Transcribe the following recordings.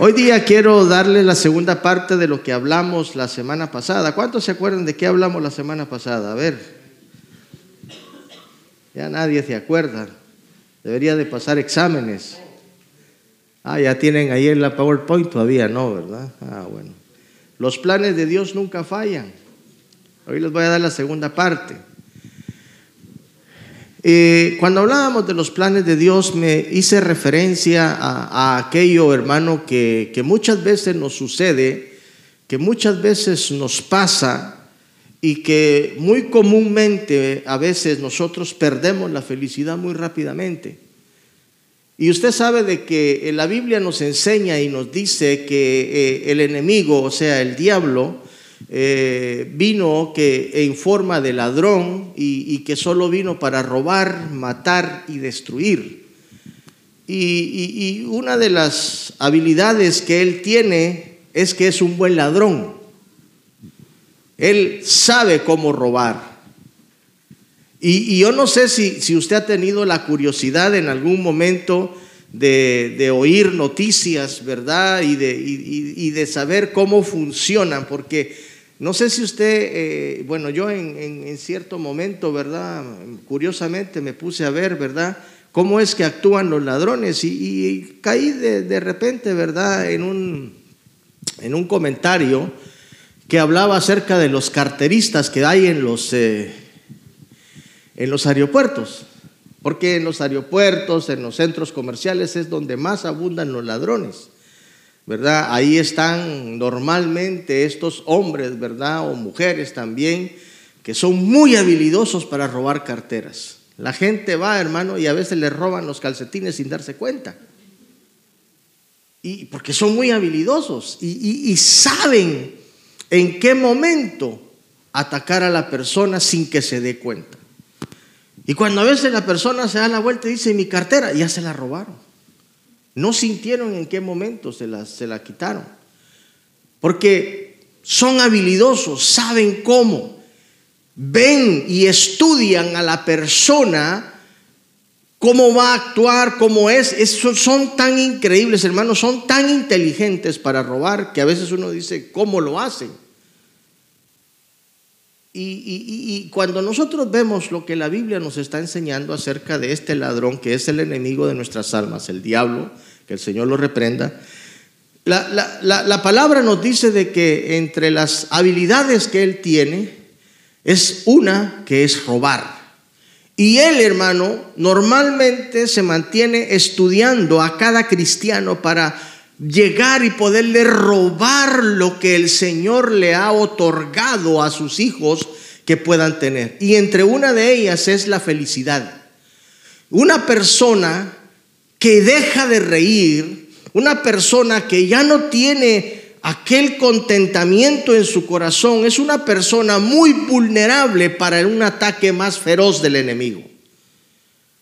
Hoy día quiero darle la segunda parte de lo que hablamos la semana pasada. ¿Cuántos se acuerdan de qué hablamos la semana pasada? A ver. Ya nadie se acuerda. Debería de pasar exámenes. Ah, ya tienen ahí en la PowerPoint todavía, no, ¿verdad? Ah, bueno. Los planes de Dios nunca fallan. Hoy les voy a dar la segunda parte. Eh, cuando hablábamos de los planes de Dios, me hice referencia a, aquello, hermano, que, muchas veces nos sucede, que muchas veces nos pasa y que muy comúnmente a veces nosotros perdemos la felicidad muy rápidamente. Y usted sabe de que la Biblia nos enseña y nos dice que eh, el enemigo, o sea, el diablo, eh, vino que en forma de ladrón y, que solo vino para robar, matar y destruir. Y, una de las habilidades que él tiene es que es un buen ladrón. Él sabe cómo robar. Y, yo no sé si, si, usted ha tenido la curiosidad en algún momento de, oír noticias, ¿verdad? Y, de, saber cómo funcionan, porque no sé si usted, eh, bueno, yo en, cierto momento, ¿verdad? Curiosamente me puse a ver, ¿verdad? Cómo es que actúan los ladrones y, caí de, de, repente, ¿verdad? En un, en un comentario que hablaba acerca de los carteristas que hay en los... Eh, en los aeropuertos, porque en los aeropuertos, en los centros comerciales es donde más abundan los ladrones, ¿verdad? Ahí están normalmente estos hombres, ¿verdad? O mujeres también, que son muy habilidosos para robar carteras. La gente va, hermano, y a veces le roban los calcetines sin darse cuenta. Y porque son muy habilidosos y, y saben en qué momento atacar a la persona sin que se dé cuenta. Y cuando a veces la persona se da la vuelta y dice, mi cartera, ya se la robaron. No sintieron en qué momento se la, se la quitaron. Porque son habilidosos, saben cómo. Ven y estudian a la persona cómo va a actuar, cómo es. son tan increíbles, hermanos, son tan inteligentes para robar que a veces uno dice, ¿cómo lo hacen? Y, cuando nosotros vemos lo que la Biblia nos está enseñando acerca de este ladrón que es el enemigo de nuestras almas, el diablo, que el Señor lo reprenda, la, la palabra nos dice de que entre las habilidades que él tiene es una que es robar. Y él, hermano, normalmente se mantiene estudiando a cada cristiano para llegar y poderle robar lo que el Señor le ha otorgado a sus hijos que puedan tener. Y entre una de ellas es la felicidad. Una persona que deja de reír, una persona que ya no tiene aquel contentamiento en su corazón, es una persona muy vulnerable para un ataque más feroz del enemigo.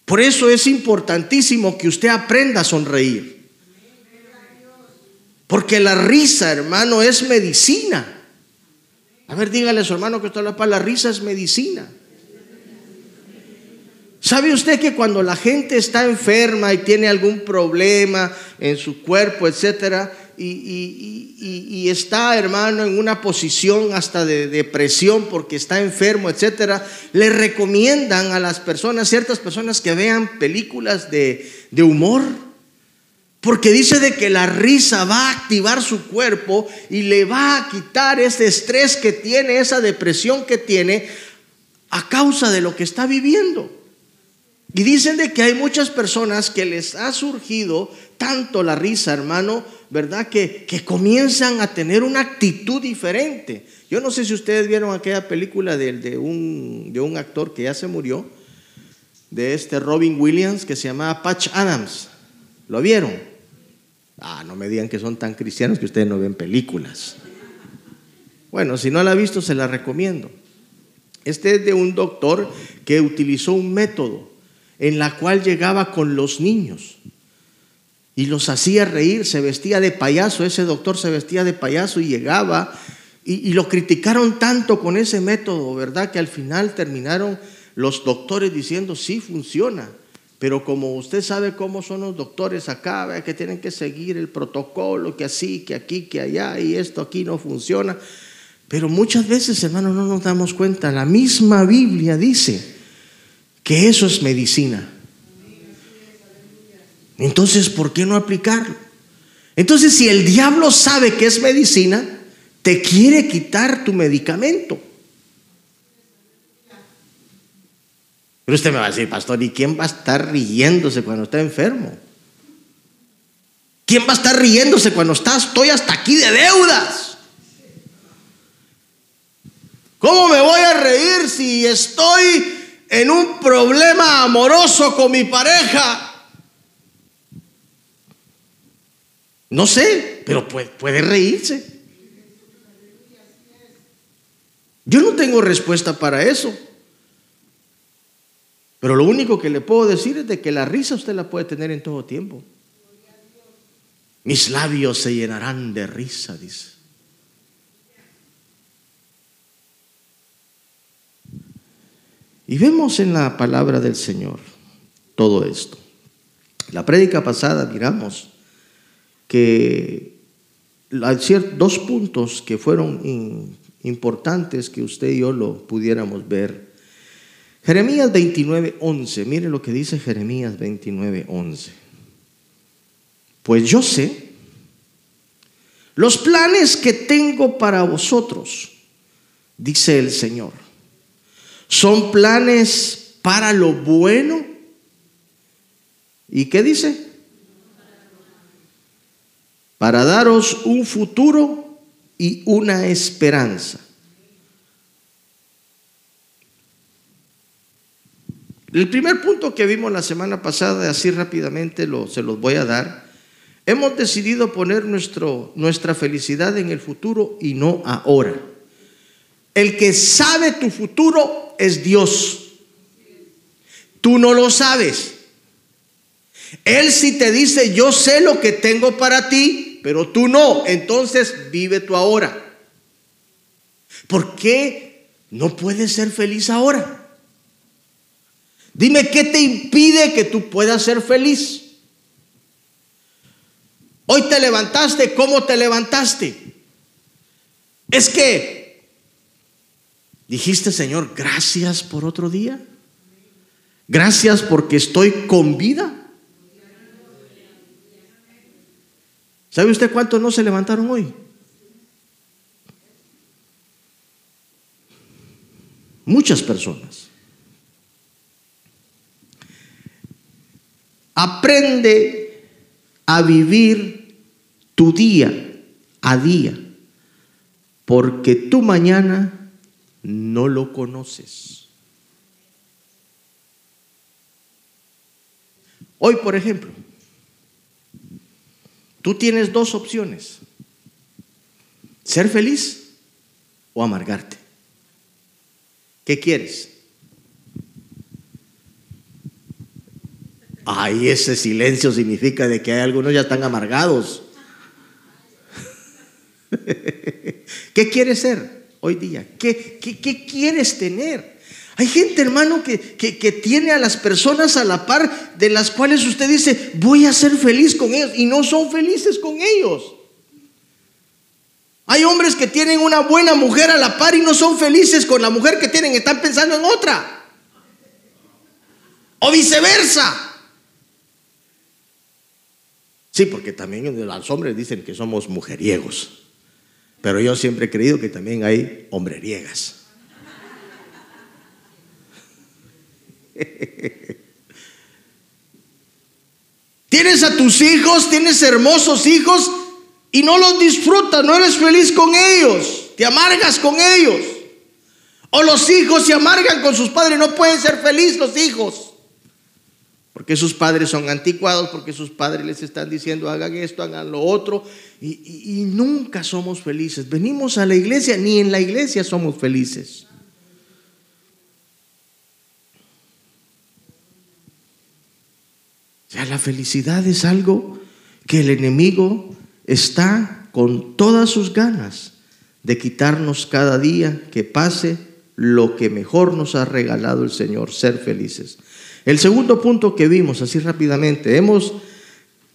Por eso es importantísimo que usted aprenda a sonreír. Porque la risa, hermano, es medicina. A ver, dígale a su hermano que está la paz, la risa es medicina. ¿Sabe usted que cuando la gente está enferma y tiene algún problema en su cuerpo, etcétera, y, está, hermano, en una posición hasta de depresión porque está enfermo, etcétera, le recomiendan a las personas, ciertas personas, que vean películas de, de humor? Porque dice de que la risa va a activar su cuerpo y le va a quitar ese estrés que tiene, esa depresión que tiene a causa de lo que está viviendo. Y dicen de que hay muchas personas que les ha surgido tanto la risa, hermano, ¿verdad? Que, que comienzan a tener una actitud diferente. Yo no sé si ustedes vieron aquella película de, de, un, de un actor que ya se murió, de este Robin Williams, que se llamaba Patch Adams. ¿Lo vieron? Ah, no me digan que son tan cristianos que ustedes no ven películas. Bueno, si no la ha visto, se la recomiendo. Este es de un doctor que utilizó un método en la cual llegaba con los niños y los hacía reír, se vestía de payaso, ese doctor se vestía de payaso y llegaba y, lo criticaron tanto con ese método, ¿verdad? Que al final terminaron los doctores diciendo, sí funciona. Pero como usted sabe cómo son los doctores acá, que tienen que seguir el protocolo, que así, que aquí, que allá, y esto aquí no funciona. Pero muchas veces, hermano, no nos damos cuenta. La misma Biblia dice que eso es medicina. Entonces, ¿por qué no aplicarlo? Entonces, si el diablo sabe que es medicina, te quiere quitar tu medicamento. Pero usted me va a decir, pastor, ¿y quién va a estar riéndose cuando está enfermo? ¿Quién va a estar riéndose cuando está, estoy hasta aquí de deudas? ¿Cómo me voy a reír si estoy en un problema amoroso con mi pareja? No sé, pero puede, reírse. Yo no tengo respuesta para eso. Pero lo único que le puedo decir es de que la risa usted la puede tener en todo tiempo. Mis labios se llenarán de risa, dice. Y vemos en la palabra del Señor todo esto. La prédica pasada miramos que hay dos puntos que fueron importantes que usted y yo lo pudiéramos ver. Jeremías 29, 11, mire lo que dice Jeremías 29, 11. Pues yo sé los planes que tengo para vosotros, dice el Señor son planes para lo bueno. ¿Y qué dice? Para daros un futuro y una esperanza. El primer punto que vimos la semana pasada, así rápidamente lo, se los voy a dar, hemos decidido poner nuestro, nuestra felicidad en el futuro y no ahora. El que sabe tu futuro es Dios. Tú no lo sabes. Él sí te dice, yo sé lo que tengo para ti, pero tú no. Entonces vive tú ahora. ¿Por qué no puedes ser feliz ahora? Dime qué te impide que tú puedas ser feliz. Hoy te levantaste, ¿cómo te levantaste? Es que Dijiste, Señor, gracias por otro día. Gracias porque estoy con vida. ¿Sabe usted cuántos no se levantaron hoy? Muchas personas. Aprende a vivir tu día a día, porque tu mañana no lo conoces. Hoy, por ejemplo, tú tienes dos opciones. Ser feliz o amargarte. ¿Qué quieres? Ay, ese silencio significa de que hay algunos ya están amargados. ¿Qué quieres ser? Hoy día? ¿Qué, qué, quieres tener? Hay gente, hermano, que, que, tiene a las personas a la par de las cuales usted dice, voy a ser feliz con ellos, y no son felices con ellos. Hay hombres que tienen una buena mujer a la par y no son felices con la mujer que tienen, están pensando en otra. O viceversa. Sí, porque también los hombres dicen que somos mujeriegos. Pero yo siempre he creído que también hay hombreriegas. Tienes a tus hijos, tienes hermosos hijos y no los disfrutas, no eres feliz con ellos, te amargas con ellos. O los hijos se amargan con sus padres, no pueden ser felices los hijos. Porque sus padres son anticuados, porque sus padres les están diciendo hagan esto, hagan lo otro, y, nunca somos felices. Venimos a la iglesia, ni en la iglesia somos felices. O sea, la felicidad es algo que el enemigo está con todas sus ganas de quitarnos cada día que pase lo que mejor nos ha regalado el Señor, ser felices. El segundo punto que vimos así rápidamente, hemos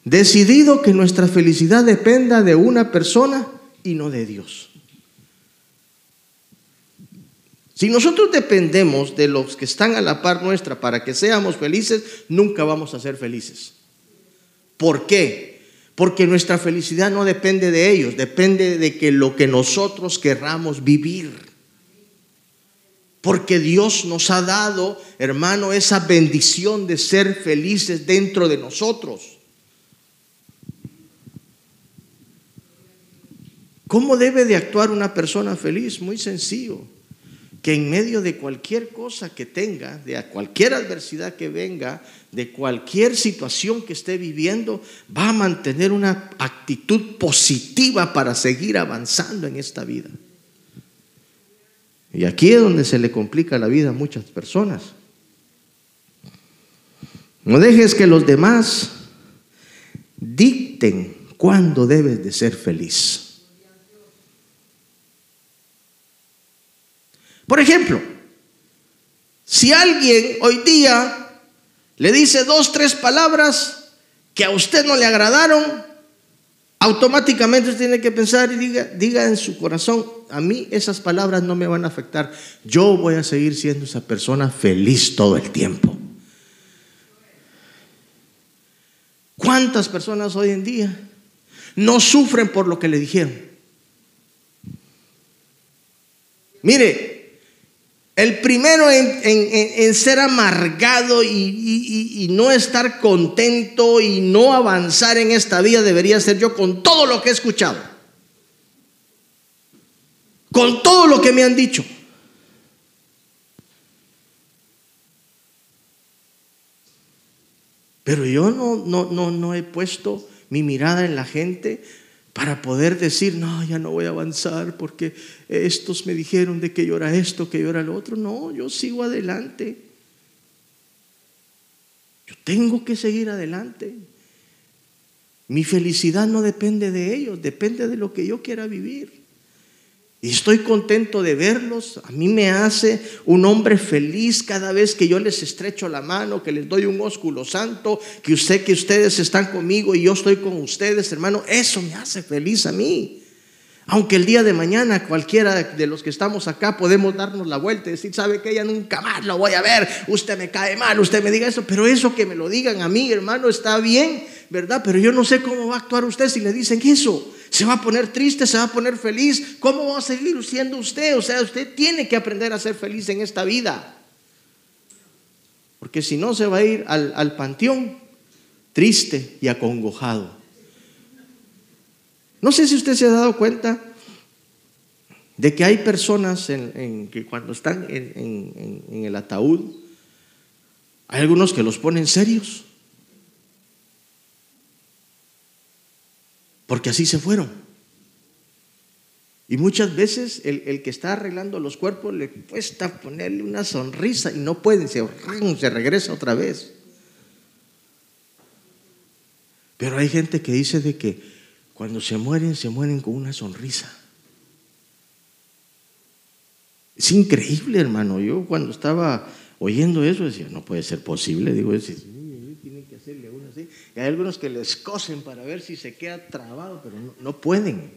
decidido que nuestra felicidad dependa de una persona y no de Dios. Si nosotros dependemos de los que están a la par nuestra para que seamos felices, nunca vamos a ser felices. ¿Por qué? Porque nuestra felicidad no depende de ellos, depende de que lo que nosotros querramos vivir. Porque Dios nos ha dado, hermano, esa bendición de ser felices dentro de nosotros. ¿Cómo debe de actuar una persona feliz? Muy sencillo que en medio de cualquier cosa que tenga, de cualquier adversidad que venga, de cualquier situación que esté viviendo, va a mantener una actitud positiva para seguir avanzando en esta vida. Y aquí es donde se le complica la vida a muchas personas. No dejes que los demás dicten cuándo debes de ser feliz. Por ejemplo, si alguien hoy día le dice dos, tres palabras que a usted no le agradaron, automáticamente usted tiene que pensar y diga, diga en su corazón, a mí esas palabras no me van a afectar. Yo voy a seguir siendo esa persona feliz todo el tiempo. ¿Cuántas personas hoy en día no sufren por lo que le dijeron? Mire, el primero en, ser amargado y, no estar contento y no avanzar en esta vida debería ser yo con todo lo que he escuchado. Con todo lo que me han dicho. Pero yo no, no, no, no he puesto mi mirada en la gente para poder decir, no, ya no voy a avanzar porque estos me dijeron de que yo era esto, que yo era lo otro. No, yo sigo adelante. Yo tengo que seguir adelante. Mi felicidad no depende de ellos, depende de lo que yo quiera vivir. Y estoy contento de verlos. A mí me hace un hombre feliz cada vez que yo les estrecho la mano, que les doy un ósculo santo, que usted que ustedes están conmigo y yo estoy con ustedes, hermano. Eso me hace feliz a mí. Aunque el día de mañana cualquiera de los que estamos acá podemos darnos la vuelta y decir, sabe que ella nunca más lo voy a ver, usted me cae mal, usted me diga eso, pero eso que me lo digan a mí, hermano, está bien, ¿verdad? Pero yo no sé cómo va a actuar usted si le dicen eso. Se va a poner triste, se va a poner feliz. ¿Cómo va a seguir siendo usted? O sea, usted tiene que aprender a ser feliz en esta vida. Porque si no, se va a ir al, al panteón triste y acongojado. No sé si usted se ha dado cuenta de que hay personas en, que cuando están en, en el ataúd, hay algunos que los ponen serios. Porque así se fueron. Y muchas veces el, que está arreglando los cuerpos le cuesta ponerle una sonrisa y no pueden, se, se regresa otra vez. Pero hay gente que dice de que cuando se mueren, se mueren con una sonrisa. Es increíble, hermano. Yo cuando estaba oyendo eso decía, no puede ser posible. Digo, tienen que hacerle uno así. Hay algunos que les cosen para ver si se queda trabado, pero no, pueden.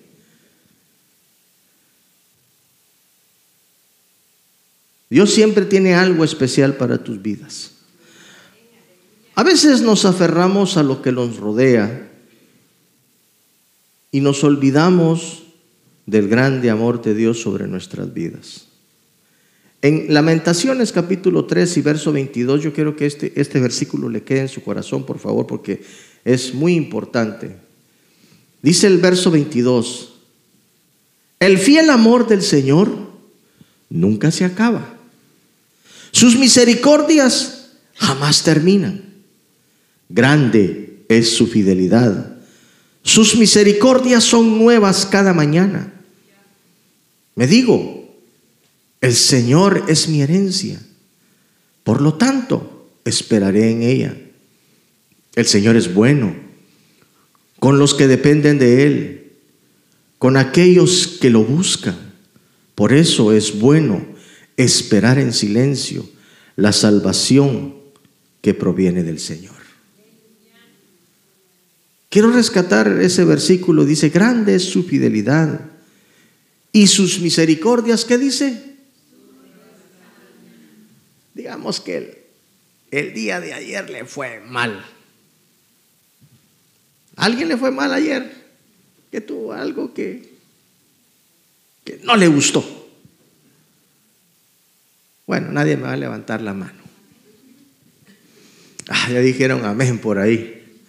Dios siempre tiene algo especial para tus vidas. A veces nos aferramos a lo que nos rodea y nos olvidamos del grande amor de Dios sobre nuestras vidas. En Lamentaciones capítulo 3 y verso 22, yo quiero que este, este versículo le quede en su corazón, por favor, porque es muy importante. Dice el verso 22, el fiel amor del Señor nunca se acaba. Sus misericordias jamás terminan. Grande es su fidelidad. Sus misericordias son nuevas cada mañana. Me digo, el Señor es mi herencia. Por lo tanto, esperaré en ella. El Señor es bueno con los que dependen de Él, con aquellos que lo buscan. Por eso es bueno esperar en silencio la salvación que proviene del Señor. Quiero rescatar ese versículo, dice, grande es su fidelidad y sus misericordias, ¿qué dice? Digamos que el, día de ayer le fue mal. ¿Alguien le fue mal ayer? Que tuvo algo que, que no le gustó. Bueno, nadie me va a levantar la mano. Ah, ya dijeron amén por ahí.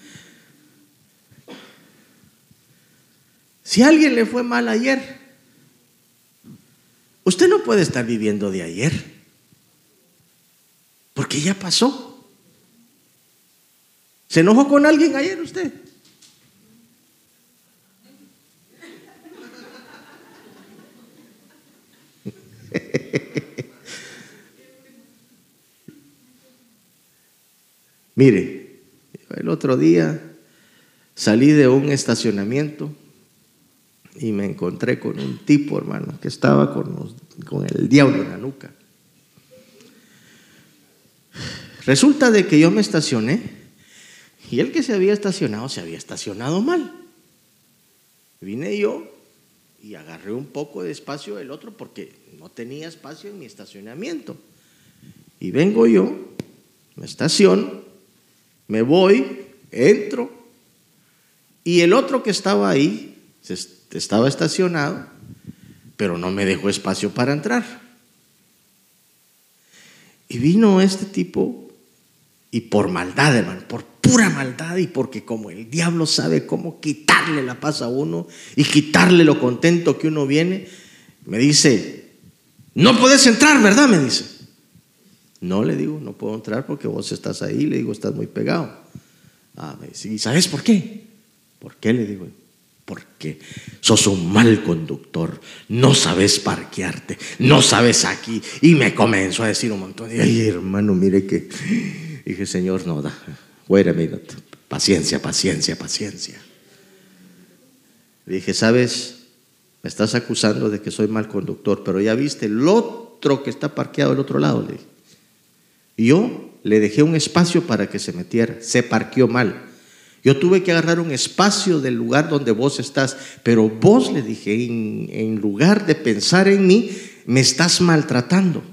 Si a alguien le fue mal ayer, usted no puede estar viviendo de ayer, porque ya pasó. ¿Se enojó con alguien ayer usted? Mire, el otro día salí de un estacionamiento y me encontré con un tipo, hermano, que estaba con, con el diablo en la nuca. Resulta de que yo me estacioné y el que se había estacionado se había estacionado mal. Vine yo y agarré un poco de espacio del otro porque no tenía espacio en mi estacionamiento. Y vengo yo, me estaciono, me voy, entro y el otro que estaba ahí estaba estacionado, pero no me dejó espacio para entrar. Y vino este tipo, y por maldad, hermano, por pura maldad, y porque como el diablo sabe cómo quitarle la paz a uno y quitarle lo contento que uno viene, me dice, no puedes entrar, ¿verdad? Me dice. No le digo, no puedo entrar porque vos estás ahí, le digo, estás muy pegado. Ah, me dice, ¿y sabes por qué? ¿Por qué? Le digo, porque sos un mal conductor, no sabes parquearte, no sabes aquí. Y me comenzó a decir un montón de, ay hermano, mire que, dije, Señor, no, da, wait a minute, paciencia, paciencia, paciencia. dije, sabes, me estás acusando de que soy mal conductor, pero ya viste el otro que está parqueado al otro lado, le dije. Yo le dejé un espacio para que se metiera, se parqueó mal. Yo tuve que agarrar un espacio del lugar donde vos estás, pero vos le dije, en, lugar de pensar en mí, me estás maltratando.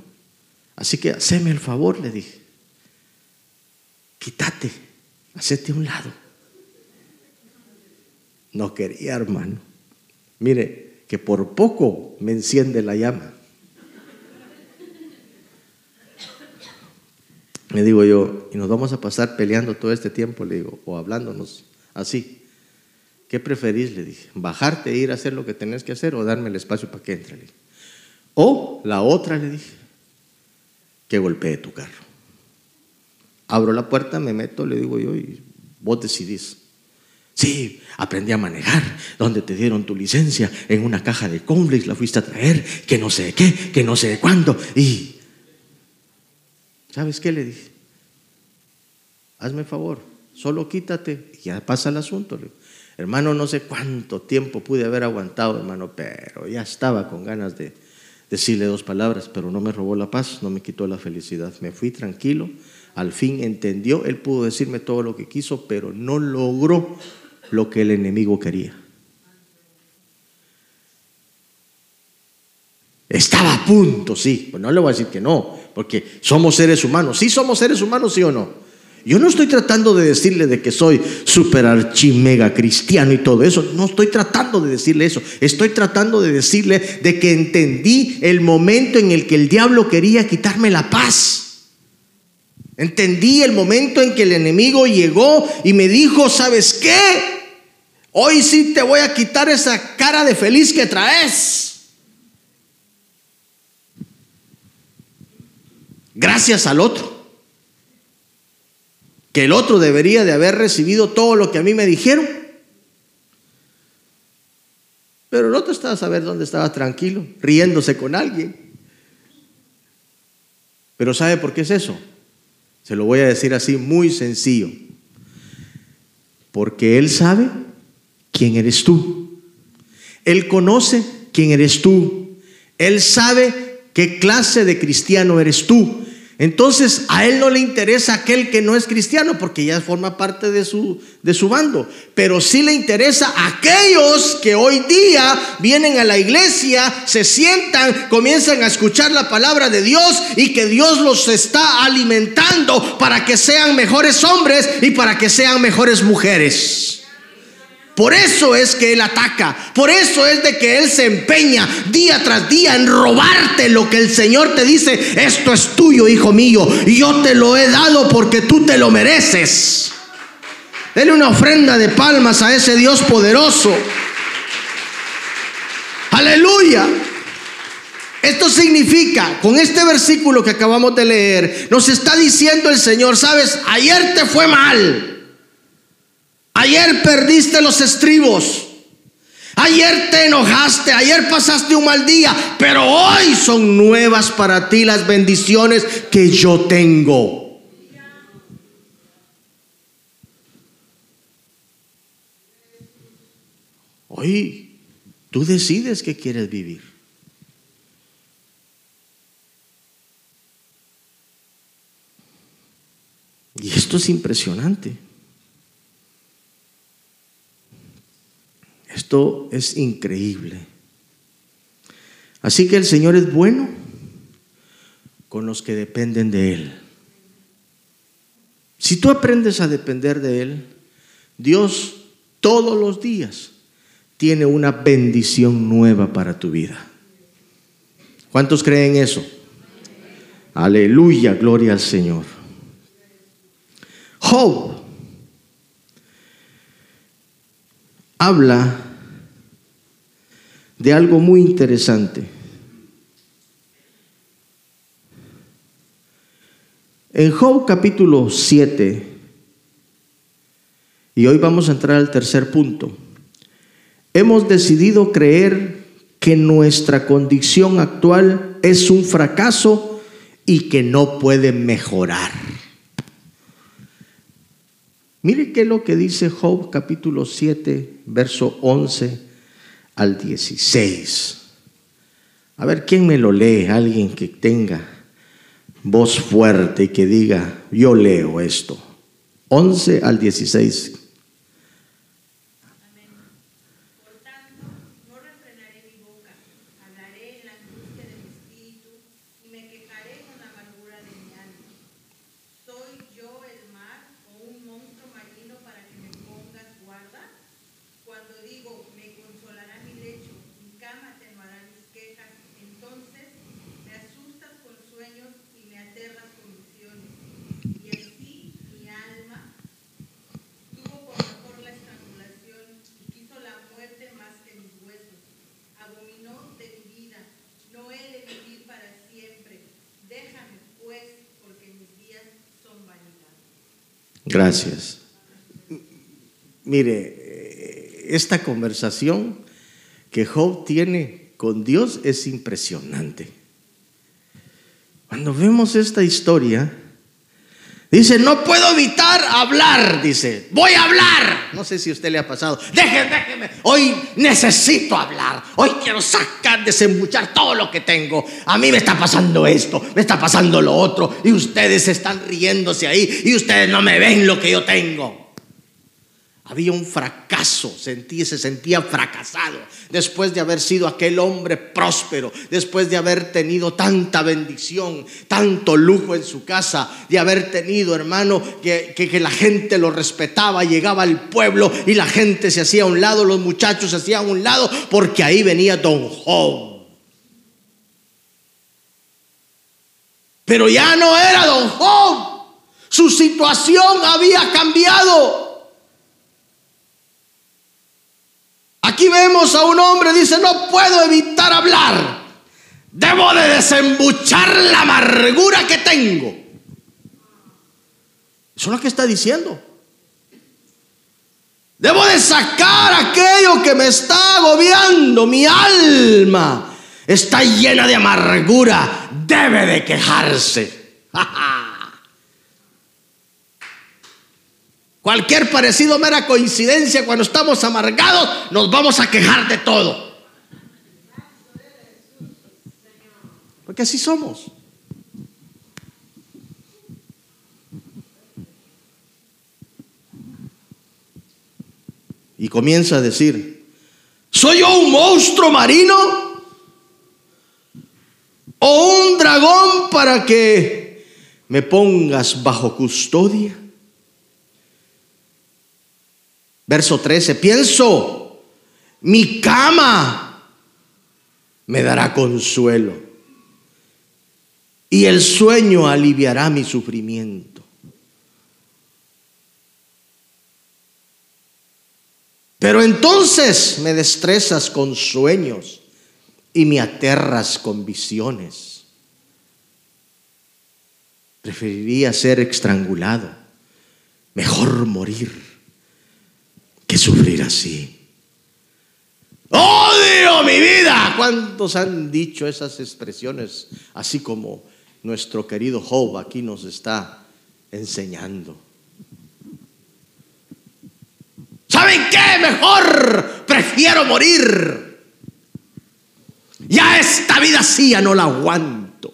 Así que haceme el favor, le dije. Quítate, hacete a un lado. No quería, hermano. Mire, que por poco me enciende la llama. Me digo yo, y nos vamos a pasar peleando todo este tiempo, le digo, o hablándonos así. ¿Qué preferís? Le dije, bajarte e ir a hacer lo que tenés que hacer o darme el espacio para que entre. O la otra, le dije, que golpee tu carro. Abro la puerta, me meto, le digo yo, y vos decidís. Sí, aprendí a manejar, donde te dieron tu licencia, en una caja de Conflex la fuiste a traer, que no sé qué, que no sé cuándo. Y ¿Sabes qué le dije? Hazme favor, solo quítate y ya pasa el asunto. Hermano, no sé cuánto tiempo pude haber aguantado, hermano, pero ya estaba con ganas de decirle dos palabras, pero no me robó la paz, no me quitó la felicidad. Me fui tranquilo, al fin entendió, él pudo decirme todo lo que quiso, pero no logró lo que el enemigo quería. Estaba a punto, sí, pues no le voy a decir que no, porque somos seres humanos. Sí somos seres humanos, sí o no. Yo no estoy tratando de decirle de que soy super archimega cristiano y todo eso. No estoy tratando de decirle eso. Estoy tratando de decirle de que entendí el momento en el que el diablo quería quitarme la paz. Entendí el momento en que el enemigo llegó y me dijo, ¿sabes qué? Hoy sí te voy a quitar esa cara de feliz que traes. gracias al otro. Que el otro debería de haber recibido todo lo que a mí me dijeron. Pero el otro estaba a saber dónde estaba tranquilo, riéndose con alguien. Pero ¿sabe por qué es eso? Se lo voy a decir así muy sencillo. Porque Él sabe quién eres tú. Él conoce quién eres tú. Él sabe qué clase de cristiano eres tú. Entonces a él no le interesa aquel que no es cristiano porque ya forma parte de su, de su bando. Pero sí le interesa aquellos que hoy día vienen a la iglesia, se sientan, comienzan a escuchar la palabra de Dios y que Dios los está alimentando para que sean mejores hombres y para que sean mejores mujeres. Por eso es que Él ataca, por eso es de que Él se empeña día tras día en robarte lo que el Señor te dice, esto es tuyo, hijo mío, y yo te lo he dado porque tú te lo mereces. Dele una ofrenda de palmas a ese Dios poderoso. Aleluya. Esto significa, con este versículo que acabamos de leer, nos está diciendo el Señor, sabes, ayer te fue mal. Ayer perdiste los estribos. Ayer te enojaste, ayer pasaste un mal día, pero hoy son nuevas para ti las bendiciones que yo tengo. Hoy tú decides que quieres vivir. Y esto es impresionante. Esto es increíble. Así que el Señor es bueno con los que dependen de Él. Si tú aprendes a depender de Él, Dios todos los días tiene una bendición nueva para tu vida. ¿Cuántos creen eso? Aleluya, gloria al Señor. Job habla de algo muy interesante. En Job capítulo 7, y hoy vamos a entrar al tercer punto, hemos decidido creer que nuestra condición actual es un fracaso y que no puede mejorar. Mire qué es lo que dice Job capítulo 7, verso 11 al 16. A ver, ¿quién me lo lee? Alguien que tenga voz fuerte y que diga, yo leo esto. 11 al 16. Esta conversación que Job tiene con Dios es impresionante. Cuando vemos esta historia, dice, no puedo evitar hablar, dice, voy a hablar. No sé si a usted le ha pasado, déjeme, déjeme, hoy necesito hablar, hoy quiero sacar, desembuchar todo lo que tengo. A mí me está pasando esto, me está pasando lo otro, y ustedes están riéndose ahí, y ustedes no me ven lo que yo tengo. Había un fracaso, se sentía fracasado después de haber sido aquel hombre próspero, después de haber tenido tanta bendición, tanto lujo en su casa, de haber tenido, hermano, que, que, que la gente lo respetaba, llegaba al pueblo y la gente se hacía a un lado, los muchachos se hacían a un lado, porque ahí venía Don Job. Pero ya no era Don Job, su situación había cambiado. Aquí vemos a un hombre, dice, no puedo evitar hablar. Debo de desembuchar la amargura que tengo. Eso es lo que está diciendo. Debo de sacar aquello que me está agobiando. Mi alma está llena de amargura. Debe de quejarse. Cualquier parecido mera coincidencia, cuando estamos amargados, nos vamos a quejar de todo. Porque así somos. Y comienza a decir, ¿soy yo un monstruo marino? ¿O un dragón para que me pongas bajo custodia? Verso 13, pienso, mi cama me dará consuelo y el sueño aliviará mi sufrimiento. Pero entonces me destrezas con sueños y me aterras con visiones. Preferiría ser estrangulado, mejor morir sufrir así. Odio mi vida. ¿Cuántos han dicho esas expresiones así como nuestro querido Job aquí nos está enseñando? ¿Saben qué? Mejor prefiero morir. Ya esta vida sí ya no la aguanto.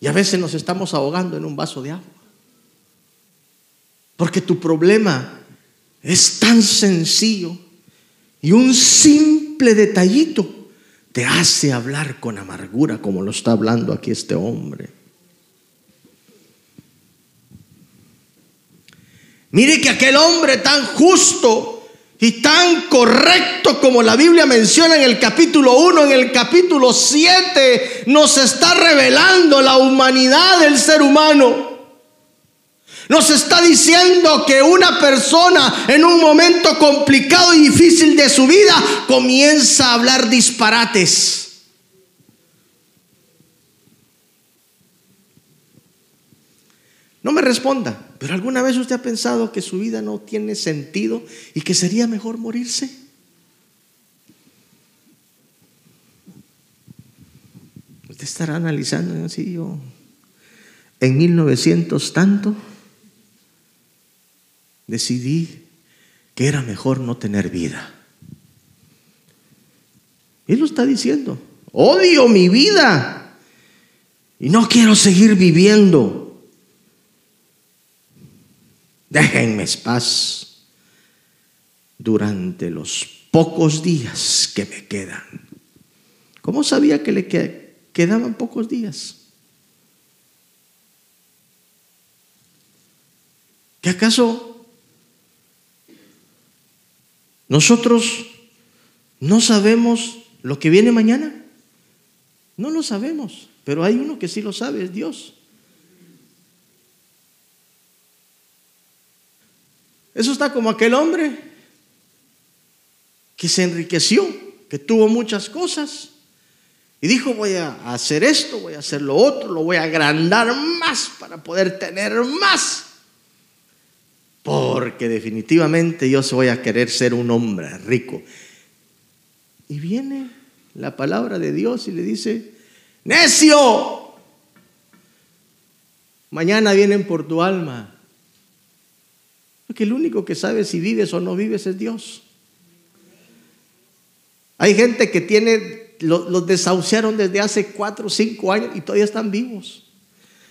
Y a veces nos estamos ahogando en un vaso de agua. Porque tu problema es tan sencillo y un simple detallito te hace hablar con amargura como lo está hablando aquí este hombre. Mire que aquel hombre tan justo y tan correcto como la Biblia menciona en el capítulo 1, en el capítulo 7, nos está revelando la humanidad del ser humano. Nos está diciendo que una persona en un momento complicado y difícil de su vida comienza a hablar disparates. No me responda, pero ¿alguna vez usted ha pensado que su vida no tiene sentido y que sería mejor morirse? Usted estará analizando así yo en 1900 tanto decidí que era mejor no tener vida. Él lo está diciendo. Odio mi vida y no quiero seguir viviendo. Déjenme paz durante los pocos días que me quedan. ¿Cómo sabía que le quedaban pocos días? ¿Que acaso nosotros no sabemos lo que viene mañana. No lo sabemos, pero hay uno que sí lo sabe, es Dios. Eso está como aquel hombre que se enriqueció, que tuvo muchas cosas y dijo voy a hacer esto, voy a hacer lo otro, lo voy a agrandar más para poder tener más porque definitivamente yo voy a querer ser un hombre rico. Y viene la palabra de Dios y le dice, necio, mañana vienen por tu alma. Porque el único que sabe si vives o no vives es Dios. Hay gente que tiene, los desahuciaron desde hace cuatro o cinco años y todavía están vivos.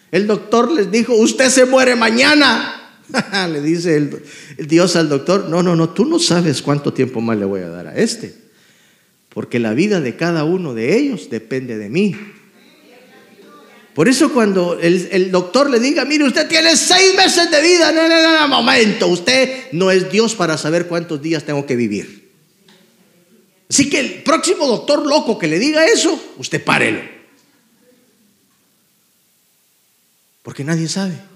El doctor les dijo, usted se muere mañana. le dice el, Dios al doctor, no, no, no, tú no sabes cuánto tiempo más le voy a dar a este, porque la vida de cada uno de ellos depende de mí. Por eso cuando el, doctor le diga, mire, usted tiene seis meses de vida, no, no, no, momento, usted no es Dios para saber cuántos días tengo que vivir. Así que el próximo doctor loco que le diga eso, usted párelo. Porque nadie sabe.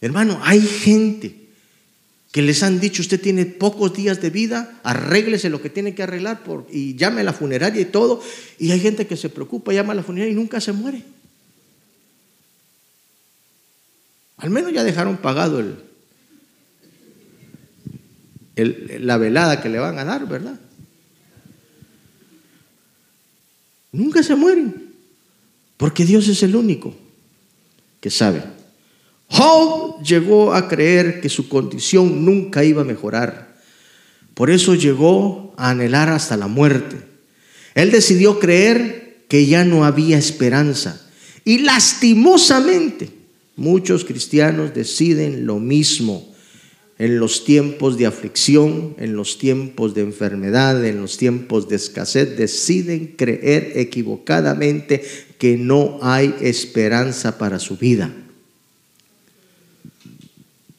Hermano, hay gente que les han dicho, usted tiene pocos días de vida, arréglese lo que tiene que arreglar por, y llame a la funeraria y todo. Y hay gente que se preocupa, llama a la funeraria y nunca se muere. Al menos ya dejaron pagado el, la velada que le van a dar, ¿verdad? Nunca se mueren, porque Dios es el único que sabe. Job llegó a creer que su condición nunca iba a mejorar. Por eso llegó a anhelar hasta la muerte. Él decidió creer que ya no había esperanza. Y lastimosamente muchos cristianos deciden lo mismo. en los tiempos de aflicción, en los tiempos de enfermedad, en los tiempos de escasez, deciden creer equivocadamente que no hay esperanza para su vida.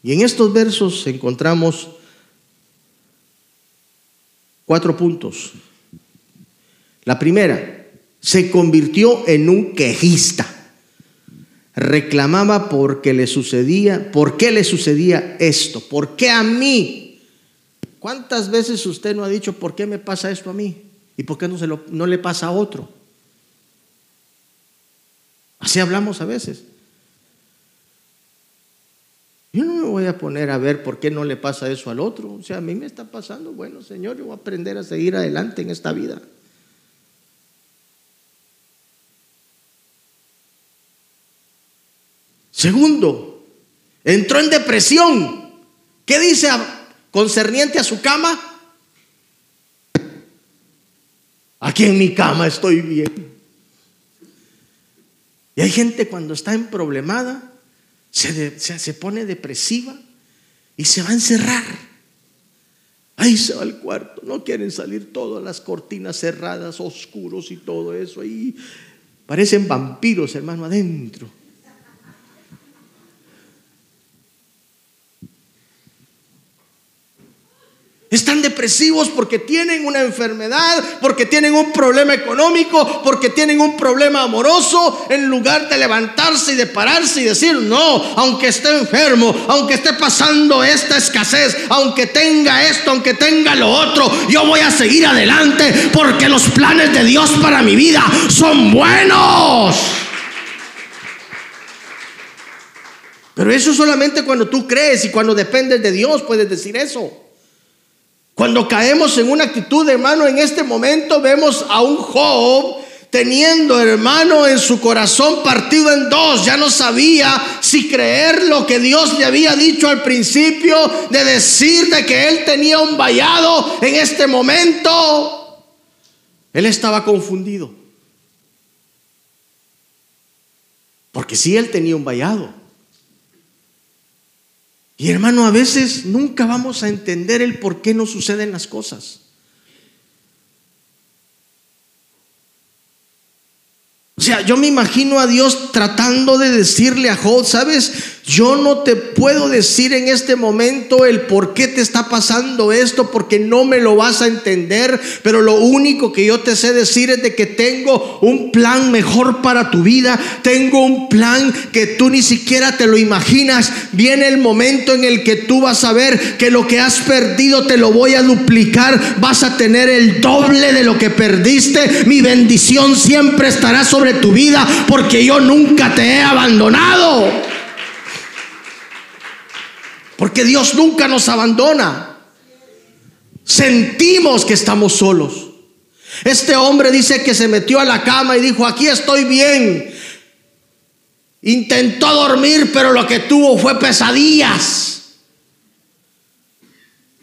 Y en estos versos encontramos cuatro puntos. La primera, se convirtió en un quejista. Reclamaba porque le sucedía, ¿por qué le sucedía esto? ¿Por qué a mí? ¿Cuántas veces usted no ha dicho, ¿por qué me pasa esto a mí? ¿Y por qué no, se lo, no le pasa a otro? Así hablamos a veces. Yo no me voy a poner a ver por qué no le pasa eso al otro. O sea, a mí me está pasando. Bueno, Señor, yo voy a aprender a seguir adelante en esta vida. Segundo, entró en depresión. ¿Qué dice concerniente a su cama? Aquí en mi cama estoy bien. Y hay gente cuando está en problemada, se, se, pone depresiva y se va a encerrar. Ahí se va al cuarto. No quieren salir todas las cortinas cerradas, oscuros y todo eso. Ahí parecen vampiros, hermano, adentro. Están depresivos porque tienen una enfermedad, porque tienen un problema económico, porque tienen un problema amoroso, en lugar de levantarse y de pararse y decir, no, aunque esté enfermo, aunque esté pasando esta escasez, aunque tenga esto, aunque tenga lo otro, yo voy a seguir adelante porque los planes de Dios para mi vida son buenos. Pero eso solamente cuando tú crees y cuando dependes de Dios puedes decir eso. Cuando caemos en una actitud, hermano, en este momento vemos a un Job teniendo, hermano, en su corazón partido en dos. Ya no sabía si creer lo que Dios le había dicho al principio, de decir de que él tenía un vallado en este momento. Él estaba confundido. Porque si él tenía un vallado. Y hermano, a veces nunca vamos a entender el por qué no suceden las cosas. O sea, yo me imagino a Dios tratando de decirle a Job, ¿sabes? Yo no te puedo decir en este momento el por qué te está pasando esto, porque no me lo vas a entender, pero lo único que yo te sé decir es de que tengo un plan mejor para tu vida, tengo un plan que tú ni siquiera te lo imaginas. Viene el momento en el que tú vas a ver que lo que has perdido te lo voy a duplicar, vas a tener el doble de lo que perdiste, mi bendición siempre estará sobre tu vida, porque yo nunca te he abandonado. Porque Dios nunca nos abandona. Sentimos que estamos solos. Este hombre dice que se metió a la cama y dijo, aquí estoy bien. Intentó dormir, pero lo que tuvo fue pesadillas.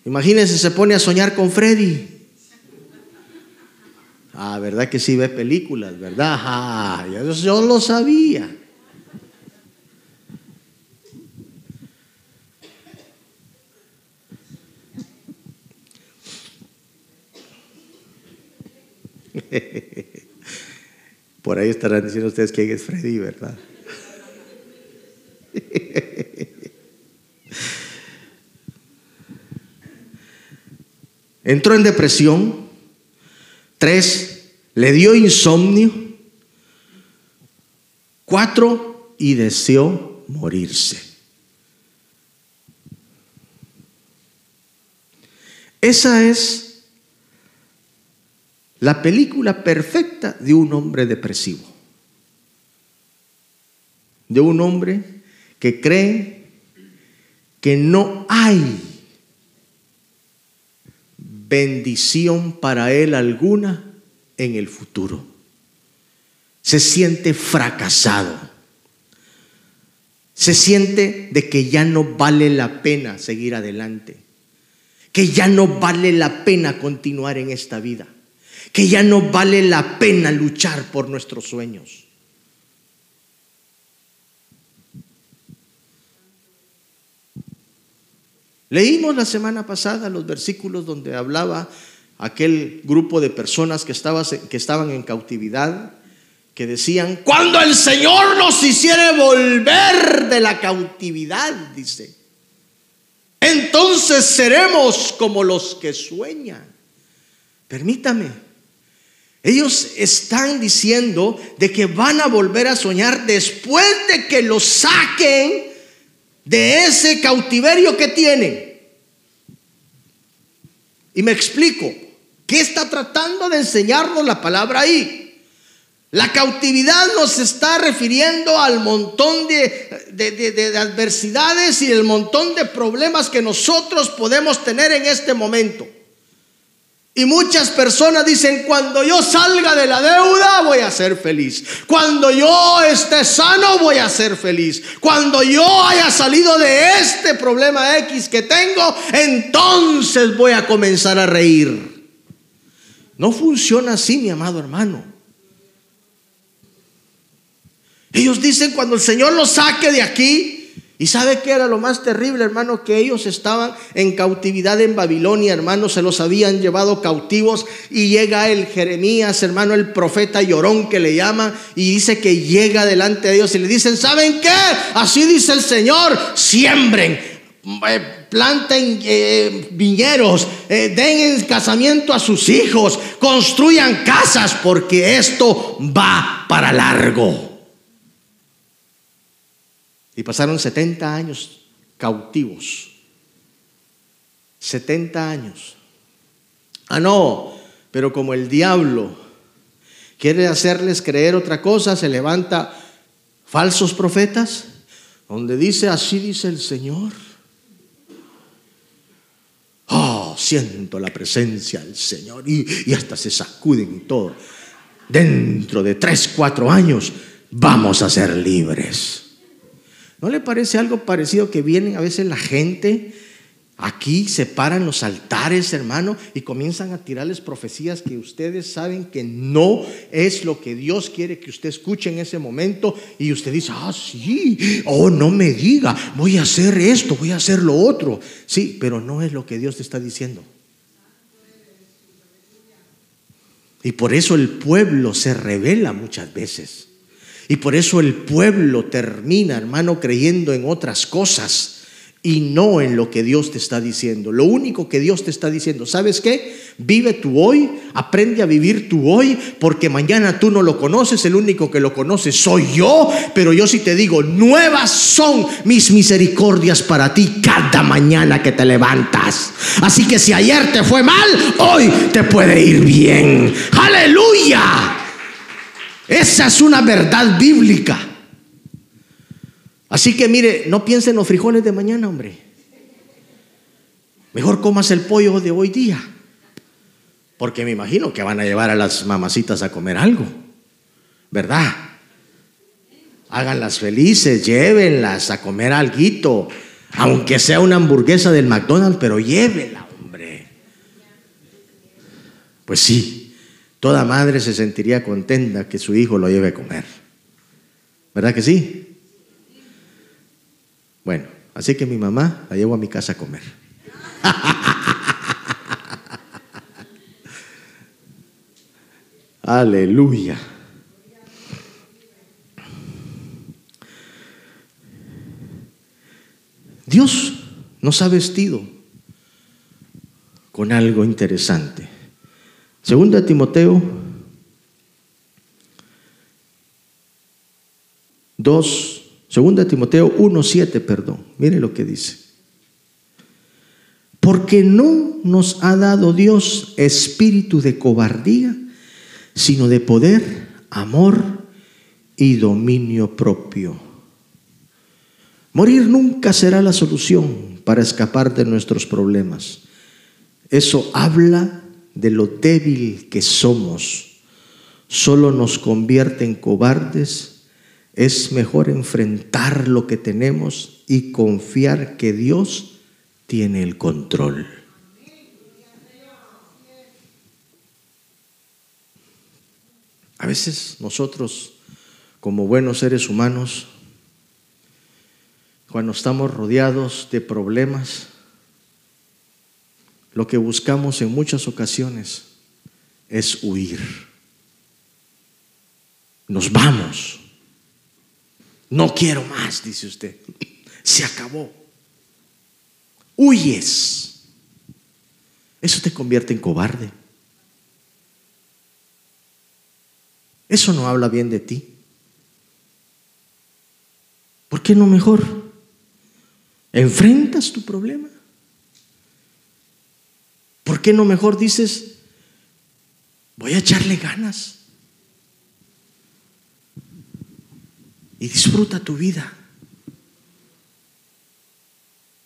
Imagínense, se pone a soñar con Freddy. Ah, ¿verdad que sí ve películas, verdad? Ah, yo, yo lo sabía. Por ahí estarán diciendo ustedes quién es Freddy, ¿verdad? Entró en depresión. Tres, le dio insomnio. Cuatro, y deseó morirse. Esa es la película perfecta de un hombre depresivo. De un hombre que cree que no hay bendición para él alguna en el futuro. Se siente fracasado. Se siente de que ya no vale la pena seguir adelante. Que ya no vale la pena continuar en esta vida que ya no vale la pena luchar por nuestros sueños. Leímos la semana pasada los versículos donde hablaba aquel grupo de personas que, estaban en cautividad, que decían, cuando el Señor nos hiciere volver de la cautividad, dice, entonces seremos como los que sueñan. Permítame, ellos están diciendo de que van a volver a soñar después de que los saquen de ese cautiverio que tienen. Y me explico, ¿qué está tratando de enseñarnos la palabra ahí? La cautividad nos está refiriendo al montón de, de, adversidades y el montón de problemas que nosotros podemos tener en este momento. Y muchas personas dicen, cuando yo salga de la deuda voy a ser feliz. Cuando yo esté sano voy a ser feliz. Cuando yo haya salido de este problema X que tengo, entonces voy a comenzar a reír. No funciona así, mi amado hermano. Ellos dicen, cuando el Señor los saque de aquí, ¿Y sabe qué era lo más terrible, hermano? Que ellos estaban en cautividad en Babilonia, hermano, se los habían llevado cautivos y llega el Jeremías, hermano, el profeta llorón que le llama y dice que llega delante de ellos y le dicen, ¿saben qué? Así dice el Señor, siembren, eh, planten eh, viñeros, eh, den en casamiento a sus hijos, construyan casas porque esto va para largo. Y pasaron 70 años cautivos. 70 años. Ah, no, pero como el diablo quiere hacerles creer otra cosa, se levanta falsos profetas, donde dice, así dice el Señor. Oh, siento la presencia del Señor y, y hasta se sacuden y todo. Dentro de tres, cuatro años vamos a ser libres. ¿No le parece algo parecido que vienen a veces la gente aquí, se paran los altares, hermano, y comienzan a tirarles profecías que ustedes saben que no es lo que Dios quiere que usted escuche en ese momento y usted dice, ah, sí, oh, no me diga, voy a hacer esto, voy a hacer lo otro. Sí, pero no es lo que Dios te está diciendo. Y por eso el pueblo se revela muchas veces. Y por eso el pueblo termina, hermano, creyendo en otras cosas y no en lo que Dios te está diciendo. Lo único que Dios te está diciendo, ¿sabes qué? Vive tu hoy, aprende a vivir tu hoy, porque mañana tú no lo conoces, el único que lo conoce soy yo, pero yo sí te digo, nuevas son mis misericordias para ti cada mañana que te levantas. Así que si ayer te fue mal, hoy te puede ir bien. Aleluya. Esa es una verdad bíblica. Así que mire, no piense en los frijoles de mañana, hombre. Mejor comas el pollo de hoy día. Porque me imagino que van a llevar a las mamacitas a comer algo. ¿Verdad? Háganlas felices, llévenlas a comer algo. Aunque sea una hamburguesa del McDonald's, pero llévela, hombre. Pues sí, Toda madre se sentiría contenta que su hijo lo lleve a comer. ¿Verdad que sí? Bueno, así que mi mamá la llevo a mi casa a comer. Aleluya. Dios nos ha vestido con algo interesante. Segunda Timoteo 2, segunda Timoteo 1, 7, perdón. Mire lo que dice. Porque no nos ha dado Dios espíritu de cobardía, sino de poder, amor y dominio propio. Morir nunca será la solución para escapar de nuestros problemas. Eso habla de lo débil que somos, solo nos convierte en cobardes, es mejor enfrentar lo que tenemos y confiar que Dios tiene el control. A veces nosotros, como buenos seres humanos, cuando estamos rodeados de problemas, lo que buscamos en muchas ocasiones es huir. Nos vamos. No quiero más, dice usted. Se acabó. Huyes. Eso te convierte en cobarde. Eso no habla bien de ti. ¿Por qué no mejor? ¿Enfrentas tu problema? ¿Por qué no mejor dices, voy a echarle ganas? Y disfruta tu vida.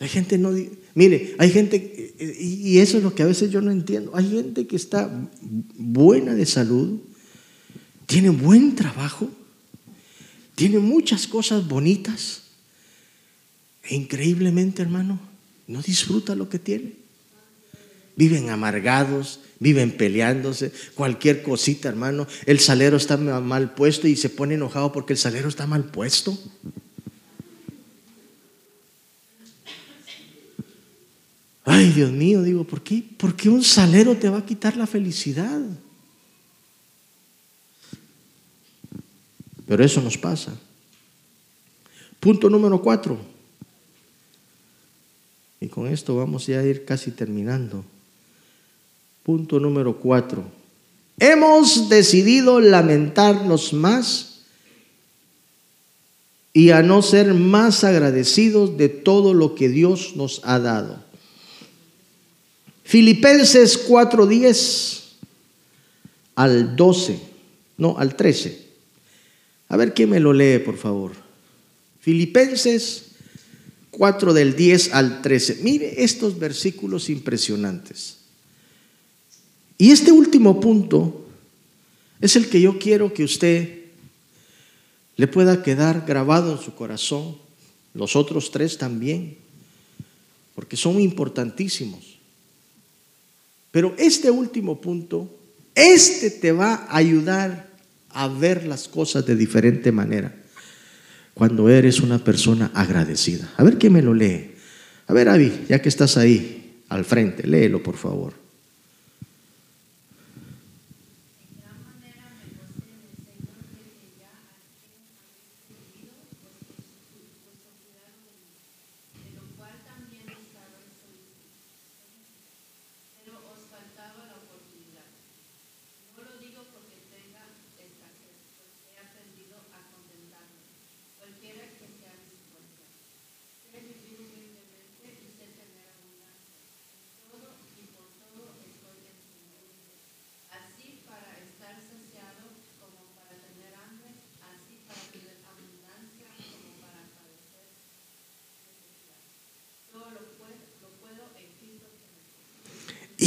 Hay gente no, mire, hay gente, y eso es lo que a veces yo no entiendo, hay gente que está buena de salud, tiene buen trabajo, tiene muchas cosas bonitas, e increíblemente, hermano, no disfruta lo que tiene. Viven amargados, viven peleándose, cualquier cosita, hermano. El salero está mal puesto y se pone enojado porque el salero está mal puesto. Ay, Dios mío, digo, ¿por qué? ¿Por qué un salero te va a quitar la felicidad? Pero eso nos pasa. Punto número cuatro. Y con esto vamos ya a ir casi terminando. Punto número cuatro. Hemos decidido lamentarnos más y a no ser más agradecidos de todo lo que Dios nos ha dado. Filipenses 4:10 al 12, no, al 13. A ver quién me lo lee, por favor. Filipenses 4 del 10 al 13. Mire estos versículos impresionantes. Y este último punto es el que yo quiero que usted le pueda quedar grabado en su corazón, los otros tres también, porque son importantísimos. Pero este último punto, este te va a ayudar a ver las cosas de diferente manera cuando eres una persona agradecida. A ver quién me lo lee. A ver, Avi, ya que estás ahí al frente, léelo por favor.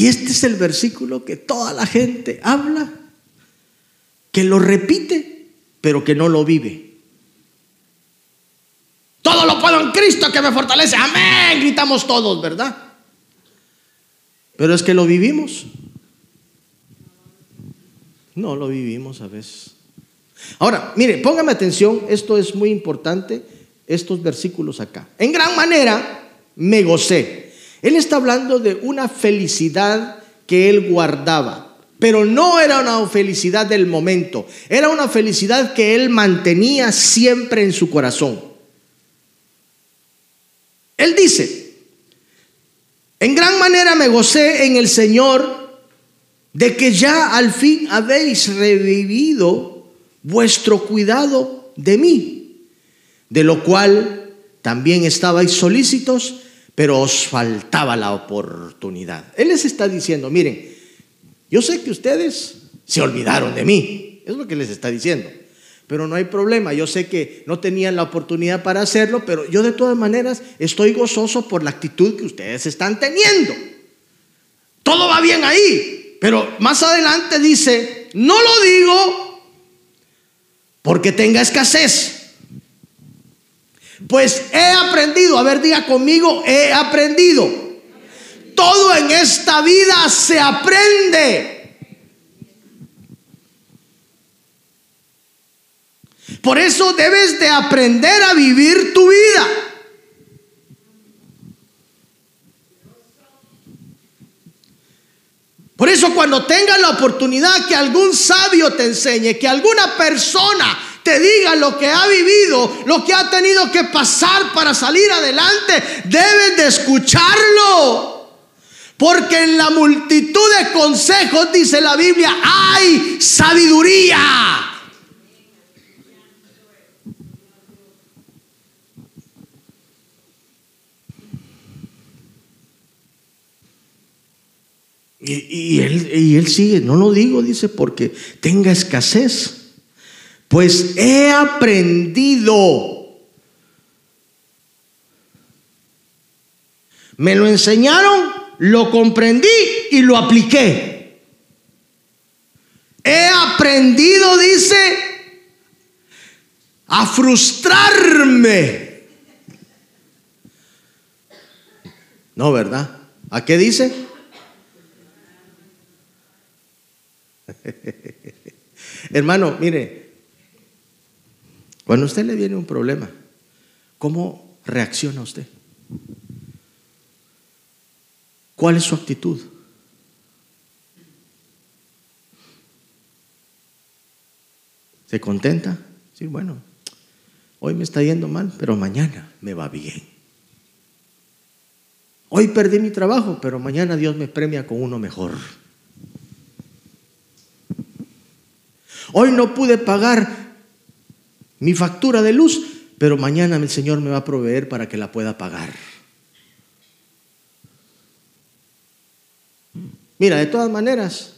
Este es el versículo que toda la gente habla, que lo repite, pero que no lo vive. Todo lo puedo en Cristo que me fortalece. Amén. Gritamos todos, ¿verdad? Pero es que lo vivimos. No lo vivimos a veces. Ahora, mire, póngame atención, esto es muy importante, estos versículos acá. En gran manera me gocé él está hablando de una felicidad que él guardaba, pero no era una felicidad del momento, era una felicidad que él mantenía siempre en su corazón. Él dice, en gran manera me gocé en el Señor de que ya al fin habéis revivido vuestro cuidado de mí, de lo cual también estabais solícitos pero os faltaba la oportunidad. Él les está diciendo, miren, yo sé que ustedes se olvidaron de mí, es lo que les está diciendo, pero no hay problema, yo sé que no tenían la oportunidad para hacerlo, pero yo de todas maneras estoy gozoso por la actitud que ustedes están teniendo. Todo va bien ahí, pero más adelante dice, no lo digo porque tenga escasez pues he aprendido, a ver, diga conmigo, he aprendido. Todo en esta vida se aprende. Por eso debes de aprender a vivir tu vida. cuando tengas la oportunidad que algún sabio te enseñe, que alguna persona te diga lo que ha vivido, lo que ha tenido que pasar para salir adelante, debes de escucharlo. Porque en la multitud de consejos, dice la Biblia, hay sabiduría. Y, él, y él sigue, no lo digo, dice, porque tenga escasez. Pues he aprendido. Me lo enseñaron, lo comprendí y lo apliqué. He aprendido, dice, a frustrarme. No, ¿verdad? ¿A qué dice? Hermano, mire, cuando a usted le viene un problema, ¿cómo reacciona usted? ¿Cuál es su actitud? ¿Se contenta? Sí, bueno, hoy me está yendo mal, pero mañana me va bien. Hoy perdí mi trabajo, pero mañana Dios me premia con uno mejor. Hoy no pude pagar mi factura de luz, pero mañana el Señor me va a proveer para que la pueda pagar. Mira, de todas maneras,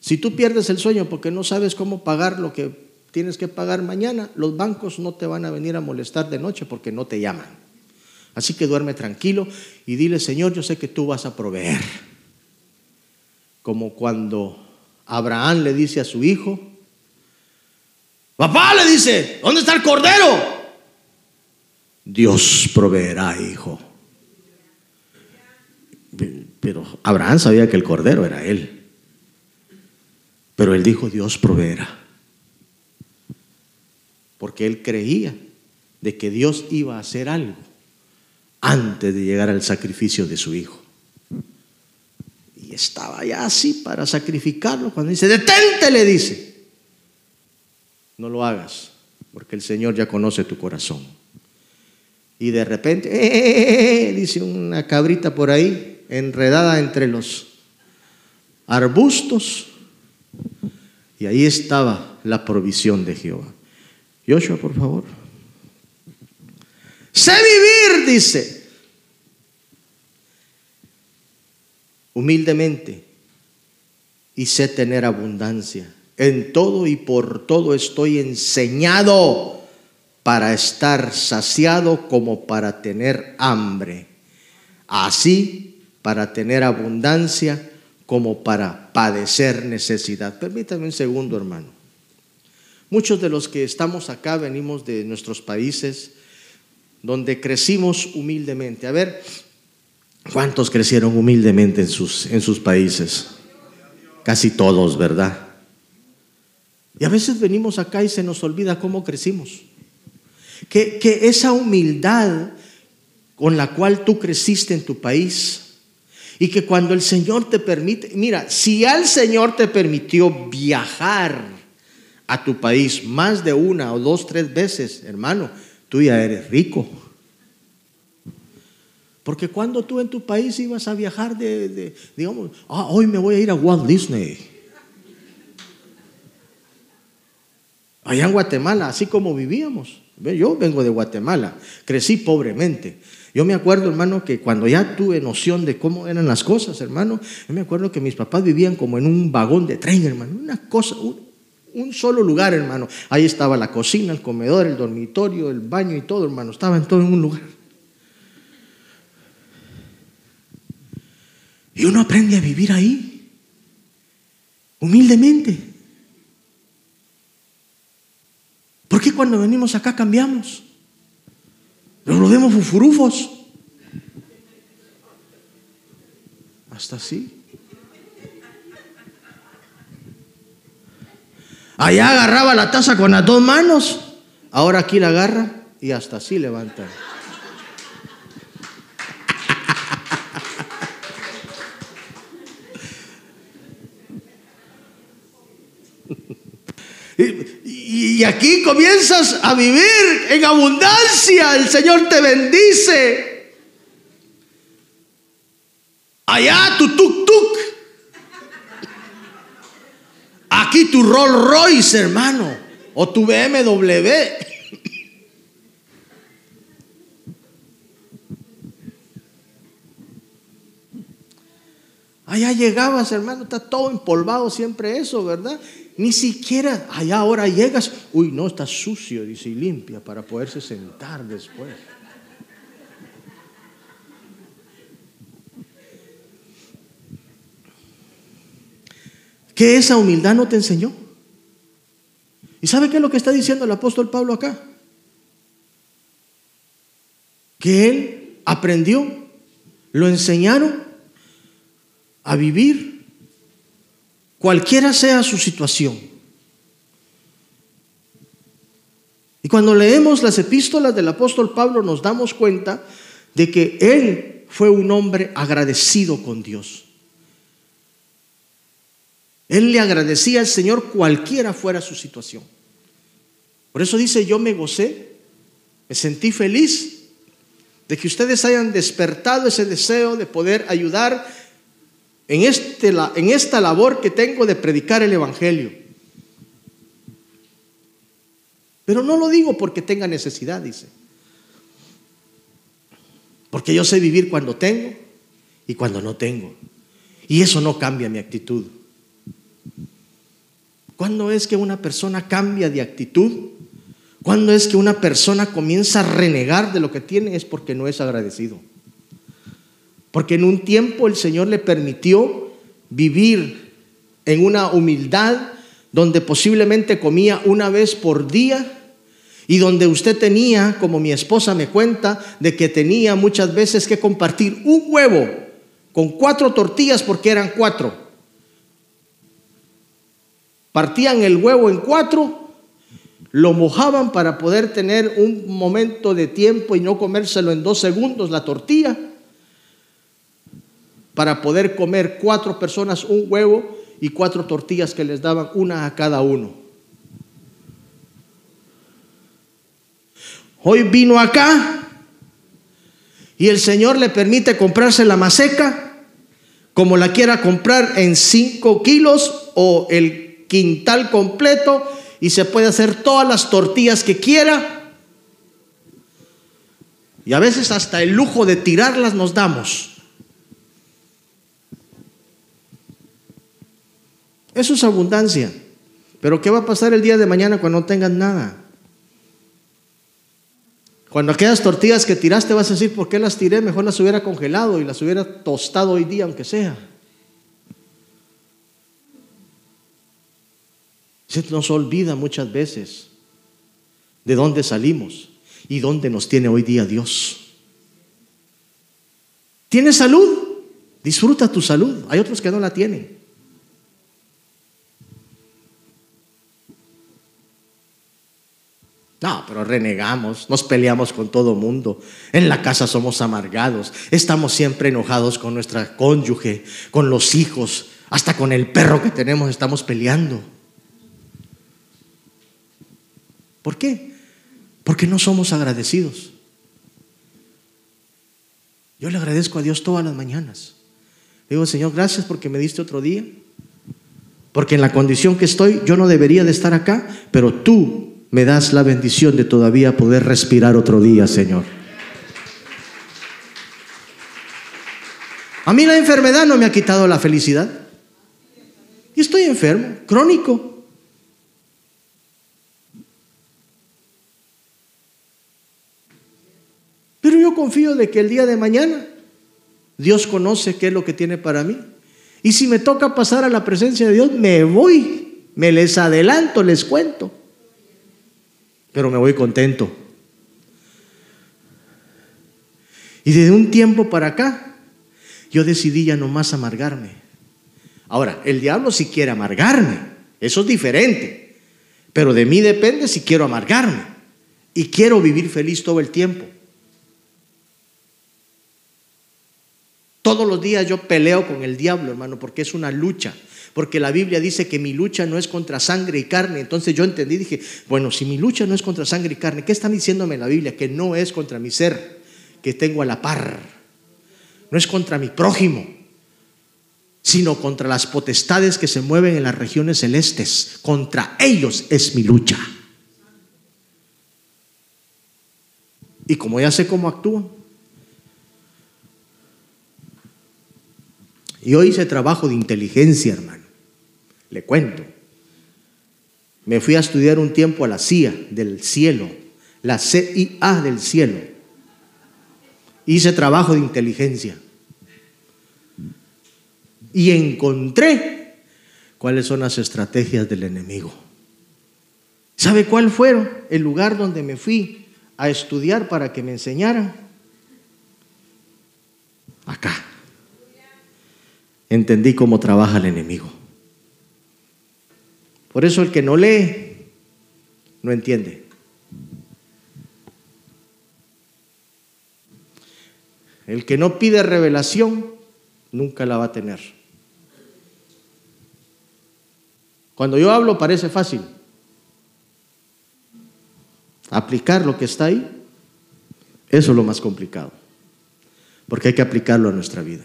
si tú pierdes el sueño porque no sabes cómo pagar lo que tienes que pagar mañana, los bancos no te van a venir a molestar de noche porque no te llaman. Así que duerme tranquilo y dile, Señor, yo sé que tú vas a proveer. Como cuando Abraham le dice a su hijo, Papá le dice, ¿dónde está el cordero? Dios proveerá, hijo. Pero Abraham sabía que el cordero era él. Pero él dijo, Dios proveerá. Porque él creía de que Dios iba a hacer algo antes de llegar al sacrificio de su hijo. Y estaba ya así para sacrificarlo. Cuando dice, detente, le dice no lo hagas, porque el Señor ya conoce tu corazón. Y de repente, eh, eh, eh, dice una cabrita por ahí, enredada entre los arbustos, y ahí estaba la provisión de Jehová. Joshua, por favor. Sé vivir, dice, humildemente, y sé tener abundancia. En todo y por todo estoy enseñado para estar saciado como para tener hambre. Así para tener abundancia como para padecer necesidad. Permítame un segundo, hermano. Muchos de los que estamos acá venimos de nuestros países donde crecimos humildemente. A ver, ¿cuántos crecieron humildemente en sus, en sus países? Casi todos, ¿verdad? Y a veces venimos acá y se nos olvida cómo crecimos. Que, esa humildad con la cual tú creciste en tu país y que cuando el Señor te permite, mira, si al Señor te permitió viajar a tu país más de una o dos, tres veces, hermano, tú ya eres rico. Porque cuando tú en tu país ibas a viajar de, digamos, ah, hoy me voy a ir a Walt Disney. Allá en Guatemala, así como vivíamos. Yo vengo de Guatemala, crecí pobremente. Yo me acuerdo, hermano, que cuando ya tuve noción de cómo eran las cosas, hermano, yo me acuerdo que mis papás vivían como en un vagón de tren, hermano, una cosa, un, solo lugar, hermano. Ahí estaba la cocina, el comedor, el dormitorio, el baño y todo, hermano, estaba en todo en un lugar. Y uno aprende a vivir ahí, humildemente. ¿Por qué cuando venimos acá cambiamos? Nos lo vemos fufurufos. Hasta así. Allá agarraba la taza con las dos manos. Ahora aquí la agarra y hasta así levanta. Y aquí comienzas a vivir en abundancia. El Señor te bendice. Allá tu tuk tuk. Aquí tu Rolls Royce, hermano. O tu BMW. Allá llegabas, hermano, está todo empolvado siempre eso, ¿verdad? Ni siquiera allá ahora llegas, uy, no, está sucio, dice, y limpia para poderse sentar después. ¿Qué esa humildad no te enseñó? ¿Y sabe qué es lo que está diciendo el apóstol Pablo acá? Que él aprendió, lo enseñaron a vivir cualquiera sea su situación. Y cuando leemos las epístolas del apóstol Pablo nos damos cuenta de que él fue un hombre agradecido con Dios. Él le agradecía al Señor cualquiera fuera su situación. Por eso dice, yo me gocé, me sentí feliz de que ustedes hayan despertado ese deseo de poder ayudar en, este, en esta labor que tengo de predicar el Evangelio. Pero no lo digo porque tenga necesidad, dice. Porque yo sé vivir cuando tengo y cuando no tengo. Y eso no cambia mi actitud. ¿Cuándo es que una persona cambia de actitud? ¿Cuándo es que una persona comienza a renegar de lo que tiene? Es porque no es agradecido. Porque en un tiempo el Señor le permitió vivir en una humildad donde posiblemente comía una vez por día y donde usted tenía, como mi esposa me cuenta, de que tenía muchas veces que compartir un huevo con cuatro tortillas porque eran cuatro. Partían el huevo en cuatro, lo mojaban para poder tener un momento de tiempo y no comérselo en dos segundos la tortilla para poder comer cuatro personas un huevo y cuatro tortillas que les daban una a cada uno. Hoy vino acá y el Señor le permite comprarse la maseca como la quiera comprar en cinco kilos o el quintal completo y se puede hacer todas las tortillas que quiera. Y a veces hasta el lujo de tirarlas nos damos. Eso es abundancia. Pero ¿qué va a pasar el día de mañana cuando no tengas nada? Cuando aquellas tortillas que tiraste vas a decir, ¿por qué las tiré? Mejor las hubiera congelado y las hubiera tostado hoy día, aunque sea. Se nos olvida muchas veces de dónde salimos y dónde nos tiene hoy día Dios. ¿Tienes salud? Disfruta tu salud. Hay otros que no la tienen. No, pero renegamos, nos peleamos con todo mundo. En la casa somos amargados, estamos siempre enojados con nuestra cónyuge, con los hijos, hasta con el perro que tenemos estamos peleando. ¿Por qué? Porque no somos agradecidos. Yo le agradezco a Dios todas las mañanas. digo, Señor, gracias porque me diste otro día. Porque en la condición que estoy, yo no debería de estar acá, pero tú me das la bendición de todavía poder respirar otro día, Señor. A mí la enfermedad no me ha quitado la felicidad. Y estoy enfermo, crónico. Pero yo confío de que el día de mañana Dios conoce qué es lo que tiene para mí. Y si me toca pasar a la presencia de Dios, me voy, me les adelanto, les cuento pero me voy contento. Y desde un tiempo para acá, yo decidí ya no más amargarme. Ahora, el diablo si quiere amargarme, eso es diferente, pero de mí depende si quiero amargarme y quiero vivir feliz todo el tiempo. Todos los días yo peleo con el diablo, hermano, porque es una lucha, porque la Biblia dice que mi lucha no es contra sangre y carne. Entonces yo entendí, dije, bueno, si mi lucha no es contra sangre y carne, ¿qué están diciéndome la Biblia? Que no es contra mi ser, que tengo a la par. No es contra mi prójimo, sino contra las potestades que se mueven en las regiones celestes. Contra ellos es mi lucha. Y como ya sé cómo actúan, yo hice trabajo de inteligencia, hermano. Le cuento. Me fui a estudiar un tiempo a la CIA del cielo, la CIA del cielo. Hice trabajo de inteligencia. Y encontré cuáles son las estrategias del enemigo. ¿Sabe cuál fue el lugar donde me fui a estudiar para que me enseñaran? Acá. Entendí cómo trabaja el enemigo. Por eso el que no lee, no entiende. El que no pide revelación, nunca la va a tener. Cuando yo hablo parece fácil. Aplicar lo que está ahí, eso es lo más complicado. Porque hay que aplicarlo a nuestra vida.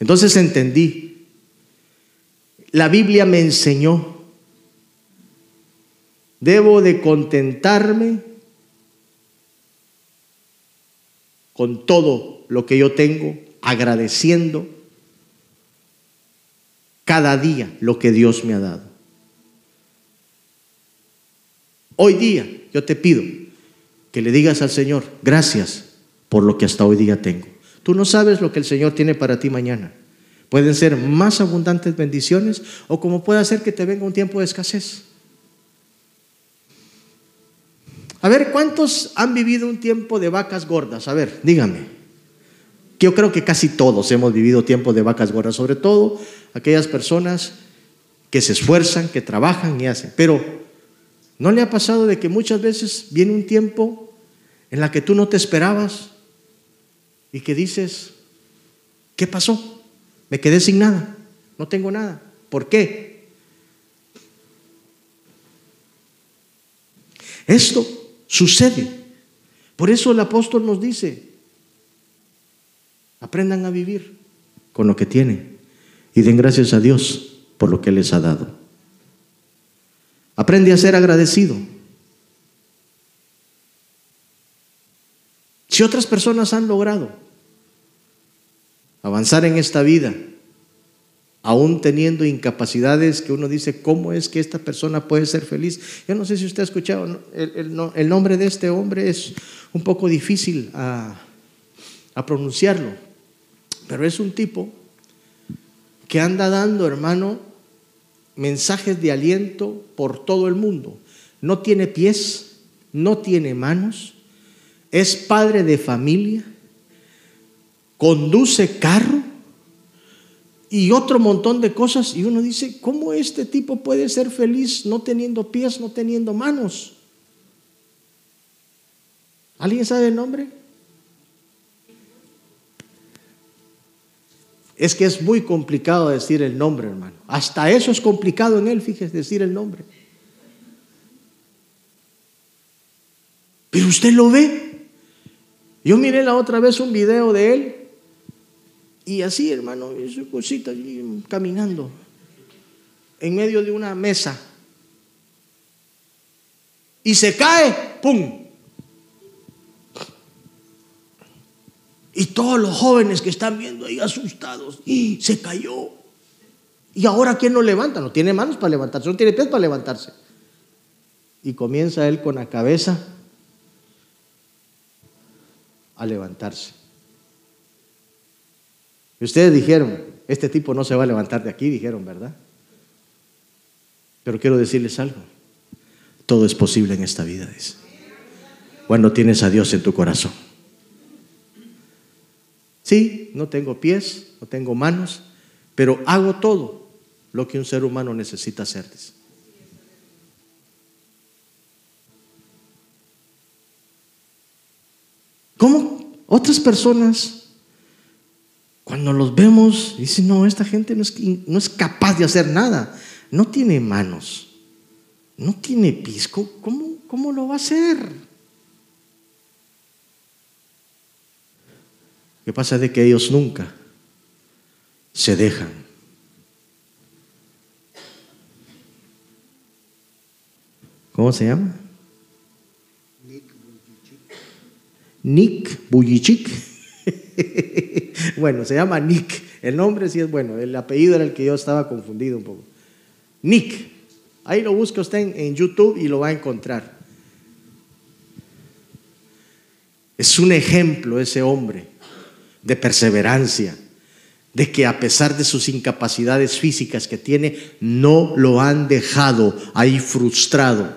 Entonces entendí. La Biblia me enseñó Debo de contentarme con todo lo que yo tengo, agradeciendo cada día lo que Dios me ha dado. Hoy día yo te pido que le digas al Señor, gracias por lo que hasta hoy día tengo. Tú no sabes lo que el Señor tiene para ti mañana. Pueden ser más abundantes bendiciones o como puede ser que te venga un tiempo de escasez. A ver, ¿cuántos han vivido un tiempo de vacas gordas? A ver, dígame. Yo creo que casi todos hemos vivido tiempos de vacas gordas, sobre todo aquellas personas que se esfuerzan, que trabajan y hacen. Pero ¿no le ha pasado de que muchas veces viene un tiempo en la que tú no te esperabas y que dices, ¿qué pasó? Me quedé sin nada, no tengo nada. ¿Por qué? Esto Sucede. Por eso el apóstol nos dice, aprendan a vivir con lo que tienen y den gracias a Dios por lo que les ha dado. Aprende a ser agradecido. Si otras personas han logrado avanzar en esta vida, aún teniendo incapacidades que uno dice, ¿cómo es que esta persona puede ser feliz? Yo no sé si usted ha escuchado, el, nombre de este hombre es un poco difícil a, pronunciarlo, pero es un tipo que anda dando, hermano, mensajes de aliento por todo el mundo. No tiene pies, no tiene manos, es padre de familia, conduce carro, y otro montón de cosas. Y uno dice, ¿cómo este tipo puede ser feliz no teniendo pies, no teniendo manos? ¿Alguien sabe el nombre? Es que es muy complicado decir el nombre, hermano. Hasta eso es complicado en él, fíjese, decir el nombre. Pero usted lo ve. Yo miré la otra vez un video de él y así, hermano, su cosita allí caminando en medio de una mesa. Y se cae, ¡pum! Y todos los jóvenes que están viendo ahí asustados, y se cayó. Y ahora, ¿quién lo levanta? No tiene manos para levantarse, no tiene pies para levantarse. Y comienza él con la cabeza a levantarse. Y ustedes dijeron, este tipo no se va a levantar de aquí, dijeron, ¿verdad? Pero quiero decirles algo. Todo es posible en esta vida, dice. Cuando tienes a Dios en tu corazón. Sí, no tengo pies, no tengo manos, pero hago todo lo que un ser humano necesita hacer. ¿Cómo otras personas cuando los vemos, dicen, no, esta gente no es, no es capaz de hacer nada. No tiene manos, no tiene pisco. ¿Cómo, cómo lo va a hacer? ¿Qué pasa de que ellos nunca se dejan? ¿Cómo se llama? Nick Buyichik. bueno, se llama Nick. El nombre sí es bueno. El apellido era el que yo estaba confundido un poco. Nick. Ahí lo busca usted en, YouTube y lo va a encontrar. Es un ejemplo ese hombre de perseverancia, de que a pesar de sus incapacidades físicas que tiene, no lo han dejado ahí frustrado.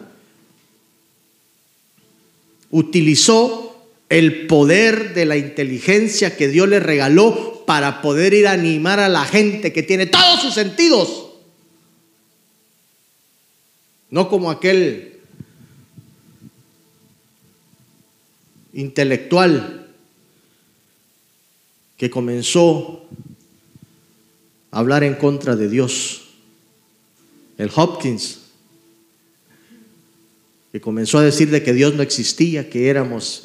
Utilizó el poder de la inteligencia que Dios le regaló para poder ir a animar a la gente que tiene todos sus sentidos. No como aquel intelectual que comenzó a hablar en contra de Dios. El Hopkins, que comenzó a decir de que Dios no existía, que éramos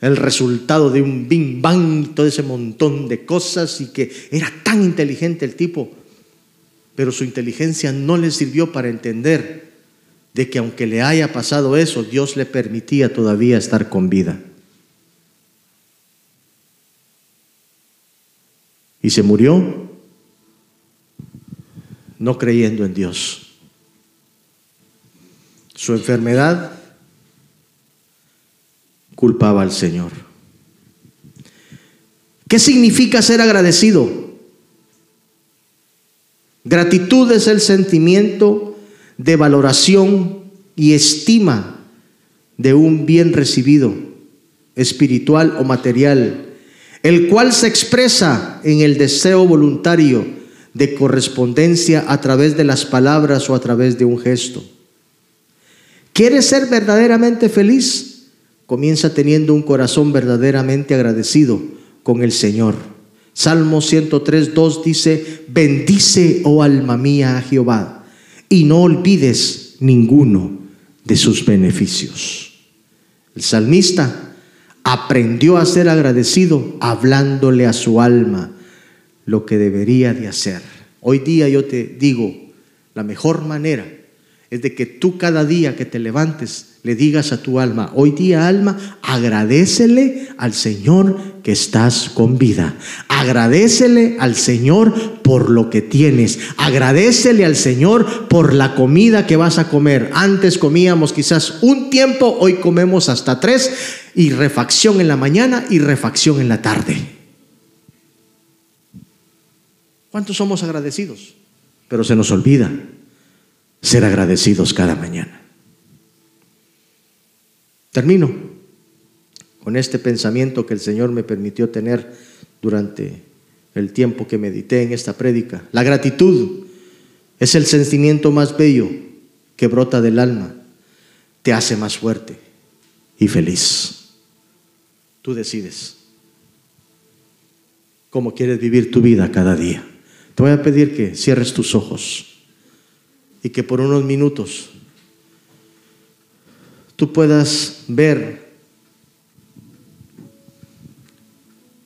el resultado de un bing bang, todo ese montón de cosas y que era tan inteligente el tipo, pero su inteligencia no le sirvió para entender de que aunque le haya pasado eso, Dios le permitía todavía estar con vida. Y se murió no creyendo en Dios. Su enfermedad culpaba al Señor. ¿Qué significa ser agradecido? Gratitud es el sentimiento de valoración y estima de un bien recibido, espiritual o material, el cual se expresa en el deseo voluntario de correspondencia a través de las palabras o a través de un gesto. ¿Quieres ser verdaderamente feliz? Comienza teniendo un corazón verdaderamente agradecido con el Señor. Salmo 103, 2 dice, bendice, oh alma mía, a Jehová, y no olvides ninguno de sus beneficios. El salmista aprendió a ser agradecido hablándole a su alma lo que debería de hacer. Hoy día yo te digo, la mejor manera es de que tú cada día que te levantes le digas a tu alma, hoy día alma, agradecele al Señor que estás con vida. Agradecele al Señor por lo que tienes. Agradecele al Señor por la comida que vas a comer. Antes comíamos quizás un tiempo, hoy comemos hasta tres y refacción en la mañana y refacción en la tarde. ¿Cuántos somos agradecidos? Pero se nos olvida ser agradecidos cada mañana. Termino con este pensamiento que el Señor me permitió tener durante el tiempo que medité en esta prédica. La gratitud es el sentimiento más bello que brota del alma, te hace más fuerte y feliz. Tú decides cómo quieres vivir tu vida cada día. Te voy a pedir que cierres tus ojos y que por unos minutos tú puedas ver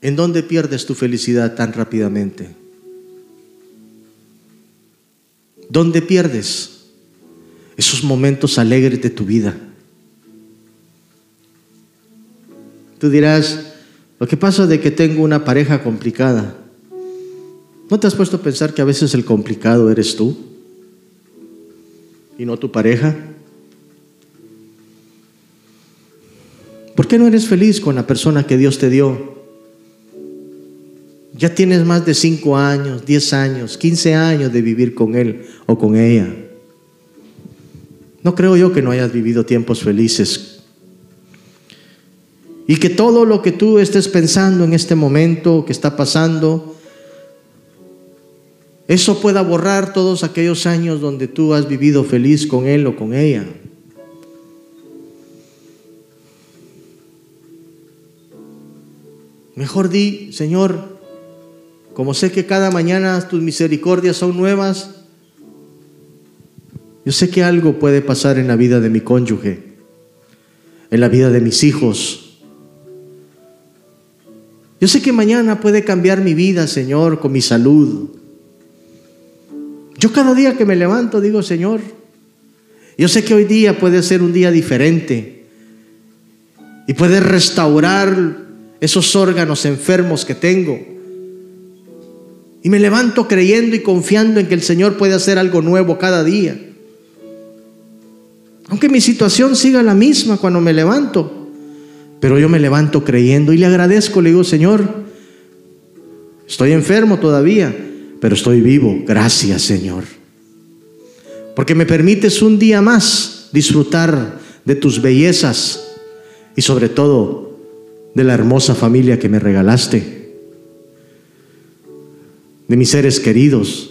en dónde pierdes tu felicidad tan rápidamente. ¿Dónde pierdes esos momentos alegres de tu vida? Tú dirás, lo que pasa de que tengo una pareja complicada. ¿No te has puesto a pensar que a veces el complicado eres tú y no tu pareja? ¿Por qué no eres feliz con la persona que Dios te dio? Ya tienes más de 5 años, 10 años, 15 años de vivir con él o con ella. No creo yo que no hayas vivido tiempos felices. Y que todo lo que tú estés pensando en este momento que está pasando, eso pueda borrar todos aquellos años donde tú has vivido feliz con él o con ella. Mejor di, Señor, como sé que cada mañana tus misericordias son nuevas, yo sé que algo puede pasar en la vida de mi cónyuge, en la vida de mis hijos. Yo sé que mañana puede cambiar mi vida, Señor, con mi salud. Yo cada día que me levanto digo, Señor, yo sé que hoy día puede ser un día diferente y puede restaurar esos órganos enfermos que tengo. Y me levanto creyendo y confiando en que el Señor puede hacer algo nuevo cada día. Aunque mi situación siga la misma cuando me levanto, pero yo me levanto creyendo y le agradezco, le digo, Señor, estoy enfermo todavía, pero estoy vivo. Gracias, Señor. Porque me permites un día más disfrutar de tus bellezas y sobre todo de la hermosa familia que me regalaste, de mis seres queridos.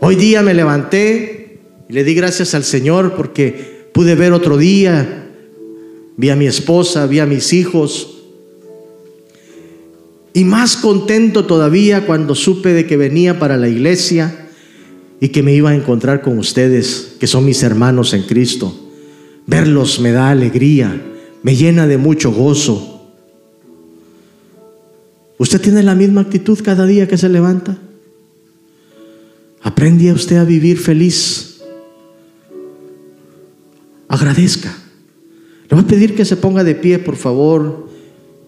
Hoy día me levanté y le di gracias al Señor porque pude ver otro día, vi a mi esposa, vi a mis hijos. Y más contento todavía cuando supe de que venía para la iglesia y que me iba a encontrar con ustedes, que son mis hermanos en Cristo. Verlos me da alegría, me llena de mucho gozo. ¿Usted tiene la misma actitud cada día que se levanta? Aprende usted a vivir feliz. Agradezca. Le voy a pedir que se ponga de pie, por favor,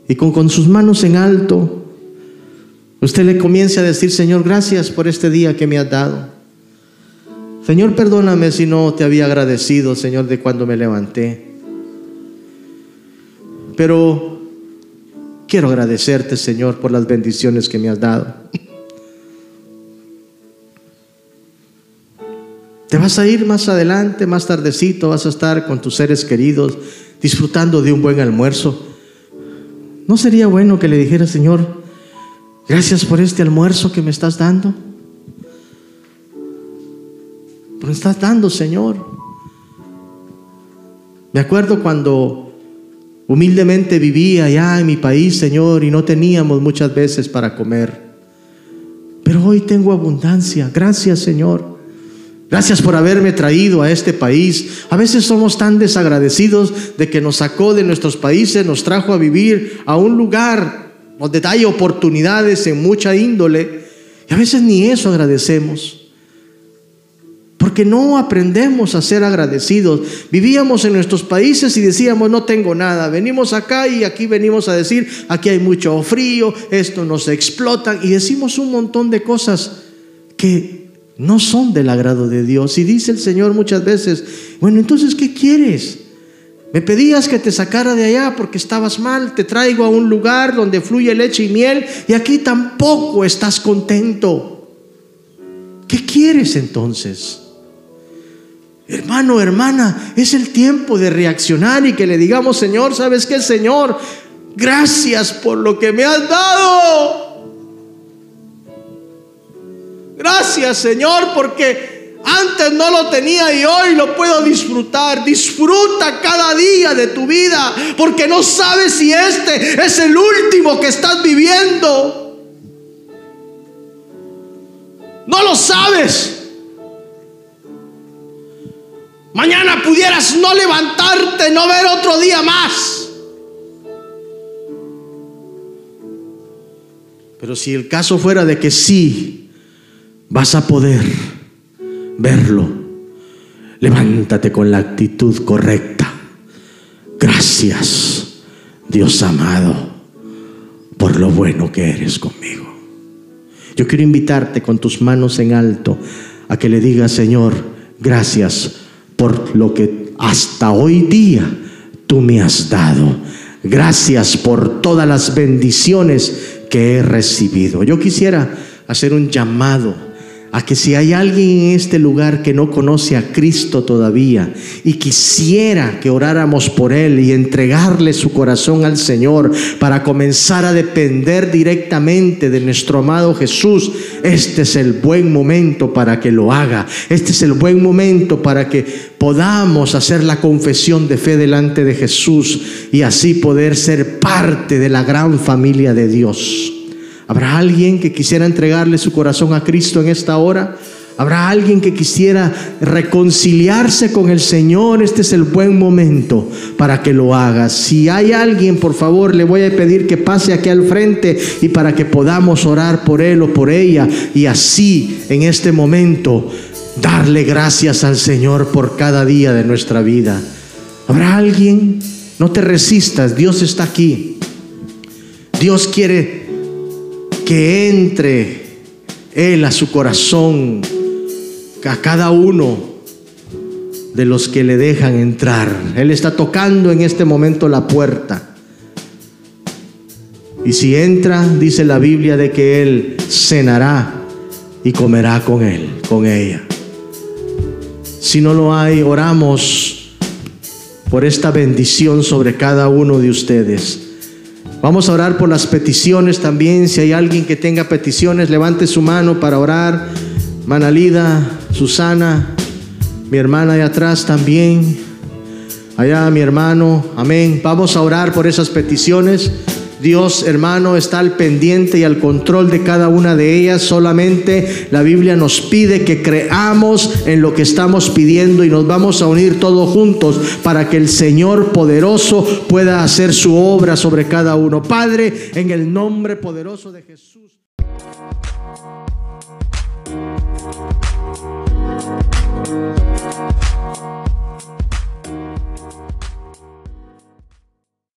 y con, con sus manos en alto, usted le comience a decir, Señor, gracias por este día que me has dado. Señor, perdóname si no te había agradecido, Señor, de cuando me levanté. Pero Quiero agradecerte, Señor, por las bendiciones que me has dado. Te vas a ir más adelante, más tardecito, vas a estar con tus seres queridos, disfrutando de un buen almuerzo. ¿No sería bueno que le dijera, Señor, gracias por este almuerzo que me estás dando? Me estás dando, Señor. Me acuerdo cuando Humildemente vivía allá en mi país, Señor, y no teníamos muchas veces para comer. Pero hoy tengo abundancia. Gracias, Señor. Gracias por haberme traído a este país. A veces somos tan desagradecidos de que nos sacó de nuestros países, nos trajo a vivir a un lugar donde hay oportunidades en mucha índole. Y a veces ni eso agradecemos porque no aprendemos a ser agradecidos. Vivíamos en nuestros países y decíamos, no tengo nada. Venimos acá y aquí venimos a decir, aquí hay mucho frío, esto nos explotan y decimos un montón de cosas que no son del agrado de Dios. Y dice el Señor muchas veces, bueno, entonces, ¿qué quieres? Me pedías que te sacara de allá porque estabas mal, te traigo a un lugar donde fluye leche y miel y aquí tampoco estás contento. ¿Qué quieres entonces? Hermano, hermana, es el tiempo de reaccionar y que le digamos, Señor, ¿sabes qué, Señor? Gracias por lo que me has dado. Gracias, Señor, porque antes no lo tenía y hoy lo puedo disfrutar. Disfruta cada día de tu vida, porque no sabes si este es el último que estás viviendo. No lo sabes. Mañana pudieras no levantarte, no ver otro día más. Pero si el caso fuera de que sí, vas a poder verlo, levántate con la actitud correcta. Gracias, Dios amado, por lo bueno que eres conmigo. Yo quiero invitarte con tus manos en alto a que le digas, Señor, gracias por lo que hasta hoy día tú me has dado. Gracias por todas las bendiciones que he recibido. Yo quisiera hacer un llamado a que si hay alguien en este lugar que no conoce a Cristo todavía y quisiera que oráramos por él y entregarle su corazón al Señor para comenzar a depender directamente de nuestro amado Jesús, este es el buen momento para que lo haga. Este es el buen momento para que podamos hacer la confesión de fe delante de Jesús y así poder ser parte de la gran familia de Dios. ¿Habrá alguien que quisiera entregarle su corazón a Cristo en esta hora? ¿Habrá alguien que quisiera reconciliarse con el Señor? Este es el buen momento para que lo haga. Si hay alguien, por favor, le voy a pedir que pase aquí al frente y para que podamos orar por él o por ella y así en este momento darle gracias al Señor por cada día de nuestra vida. ¿Habrá alguien? No te resistas, Dios está aquí. Dios quiere que entre Él a su corazón a cada uno de los que le dejan entrar. Él está tocando en este momento la puerta. Y si entra, dice la Biblia de que Él cenará y comerá con Él, con ella. Si no lo hay, oramos por esta bendición sobre cada uno de ustedes. Vamos a orar por las peticiones también. Si hay alguien que tenga peticiones, levante su mano para orar. Manalida, Susana, mi hermana de atrás también. Allá mi hermano, amén. Vamos a orar por esas peticiones. Dios, hermano, está al pendiente y al control de cada una de ellas. Solamente la Biblia nos pide que creamos en lo que estamos pidiendo y nos vamos a unir todos juntos para que el Señor poderoso pueda hacer su obra sobre cada uno. Padre, en el nombre poderoso de Jesús.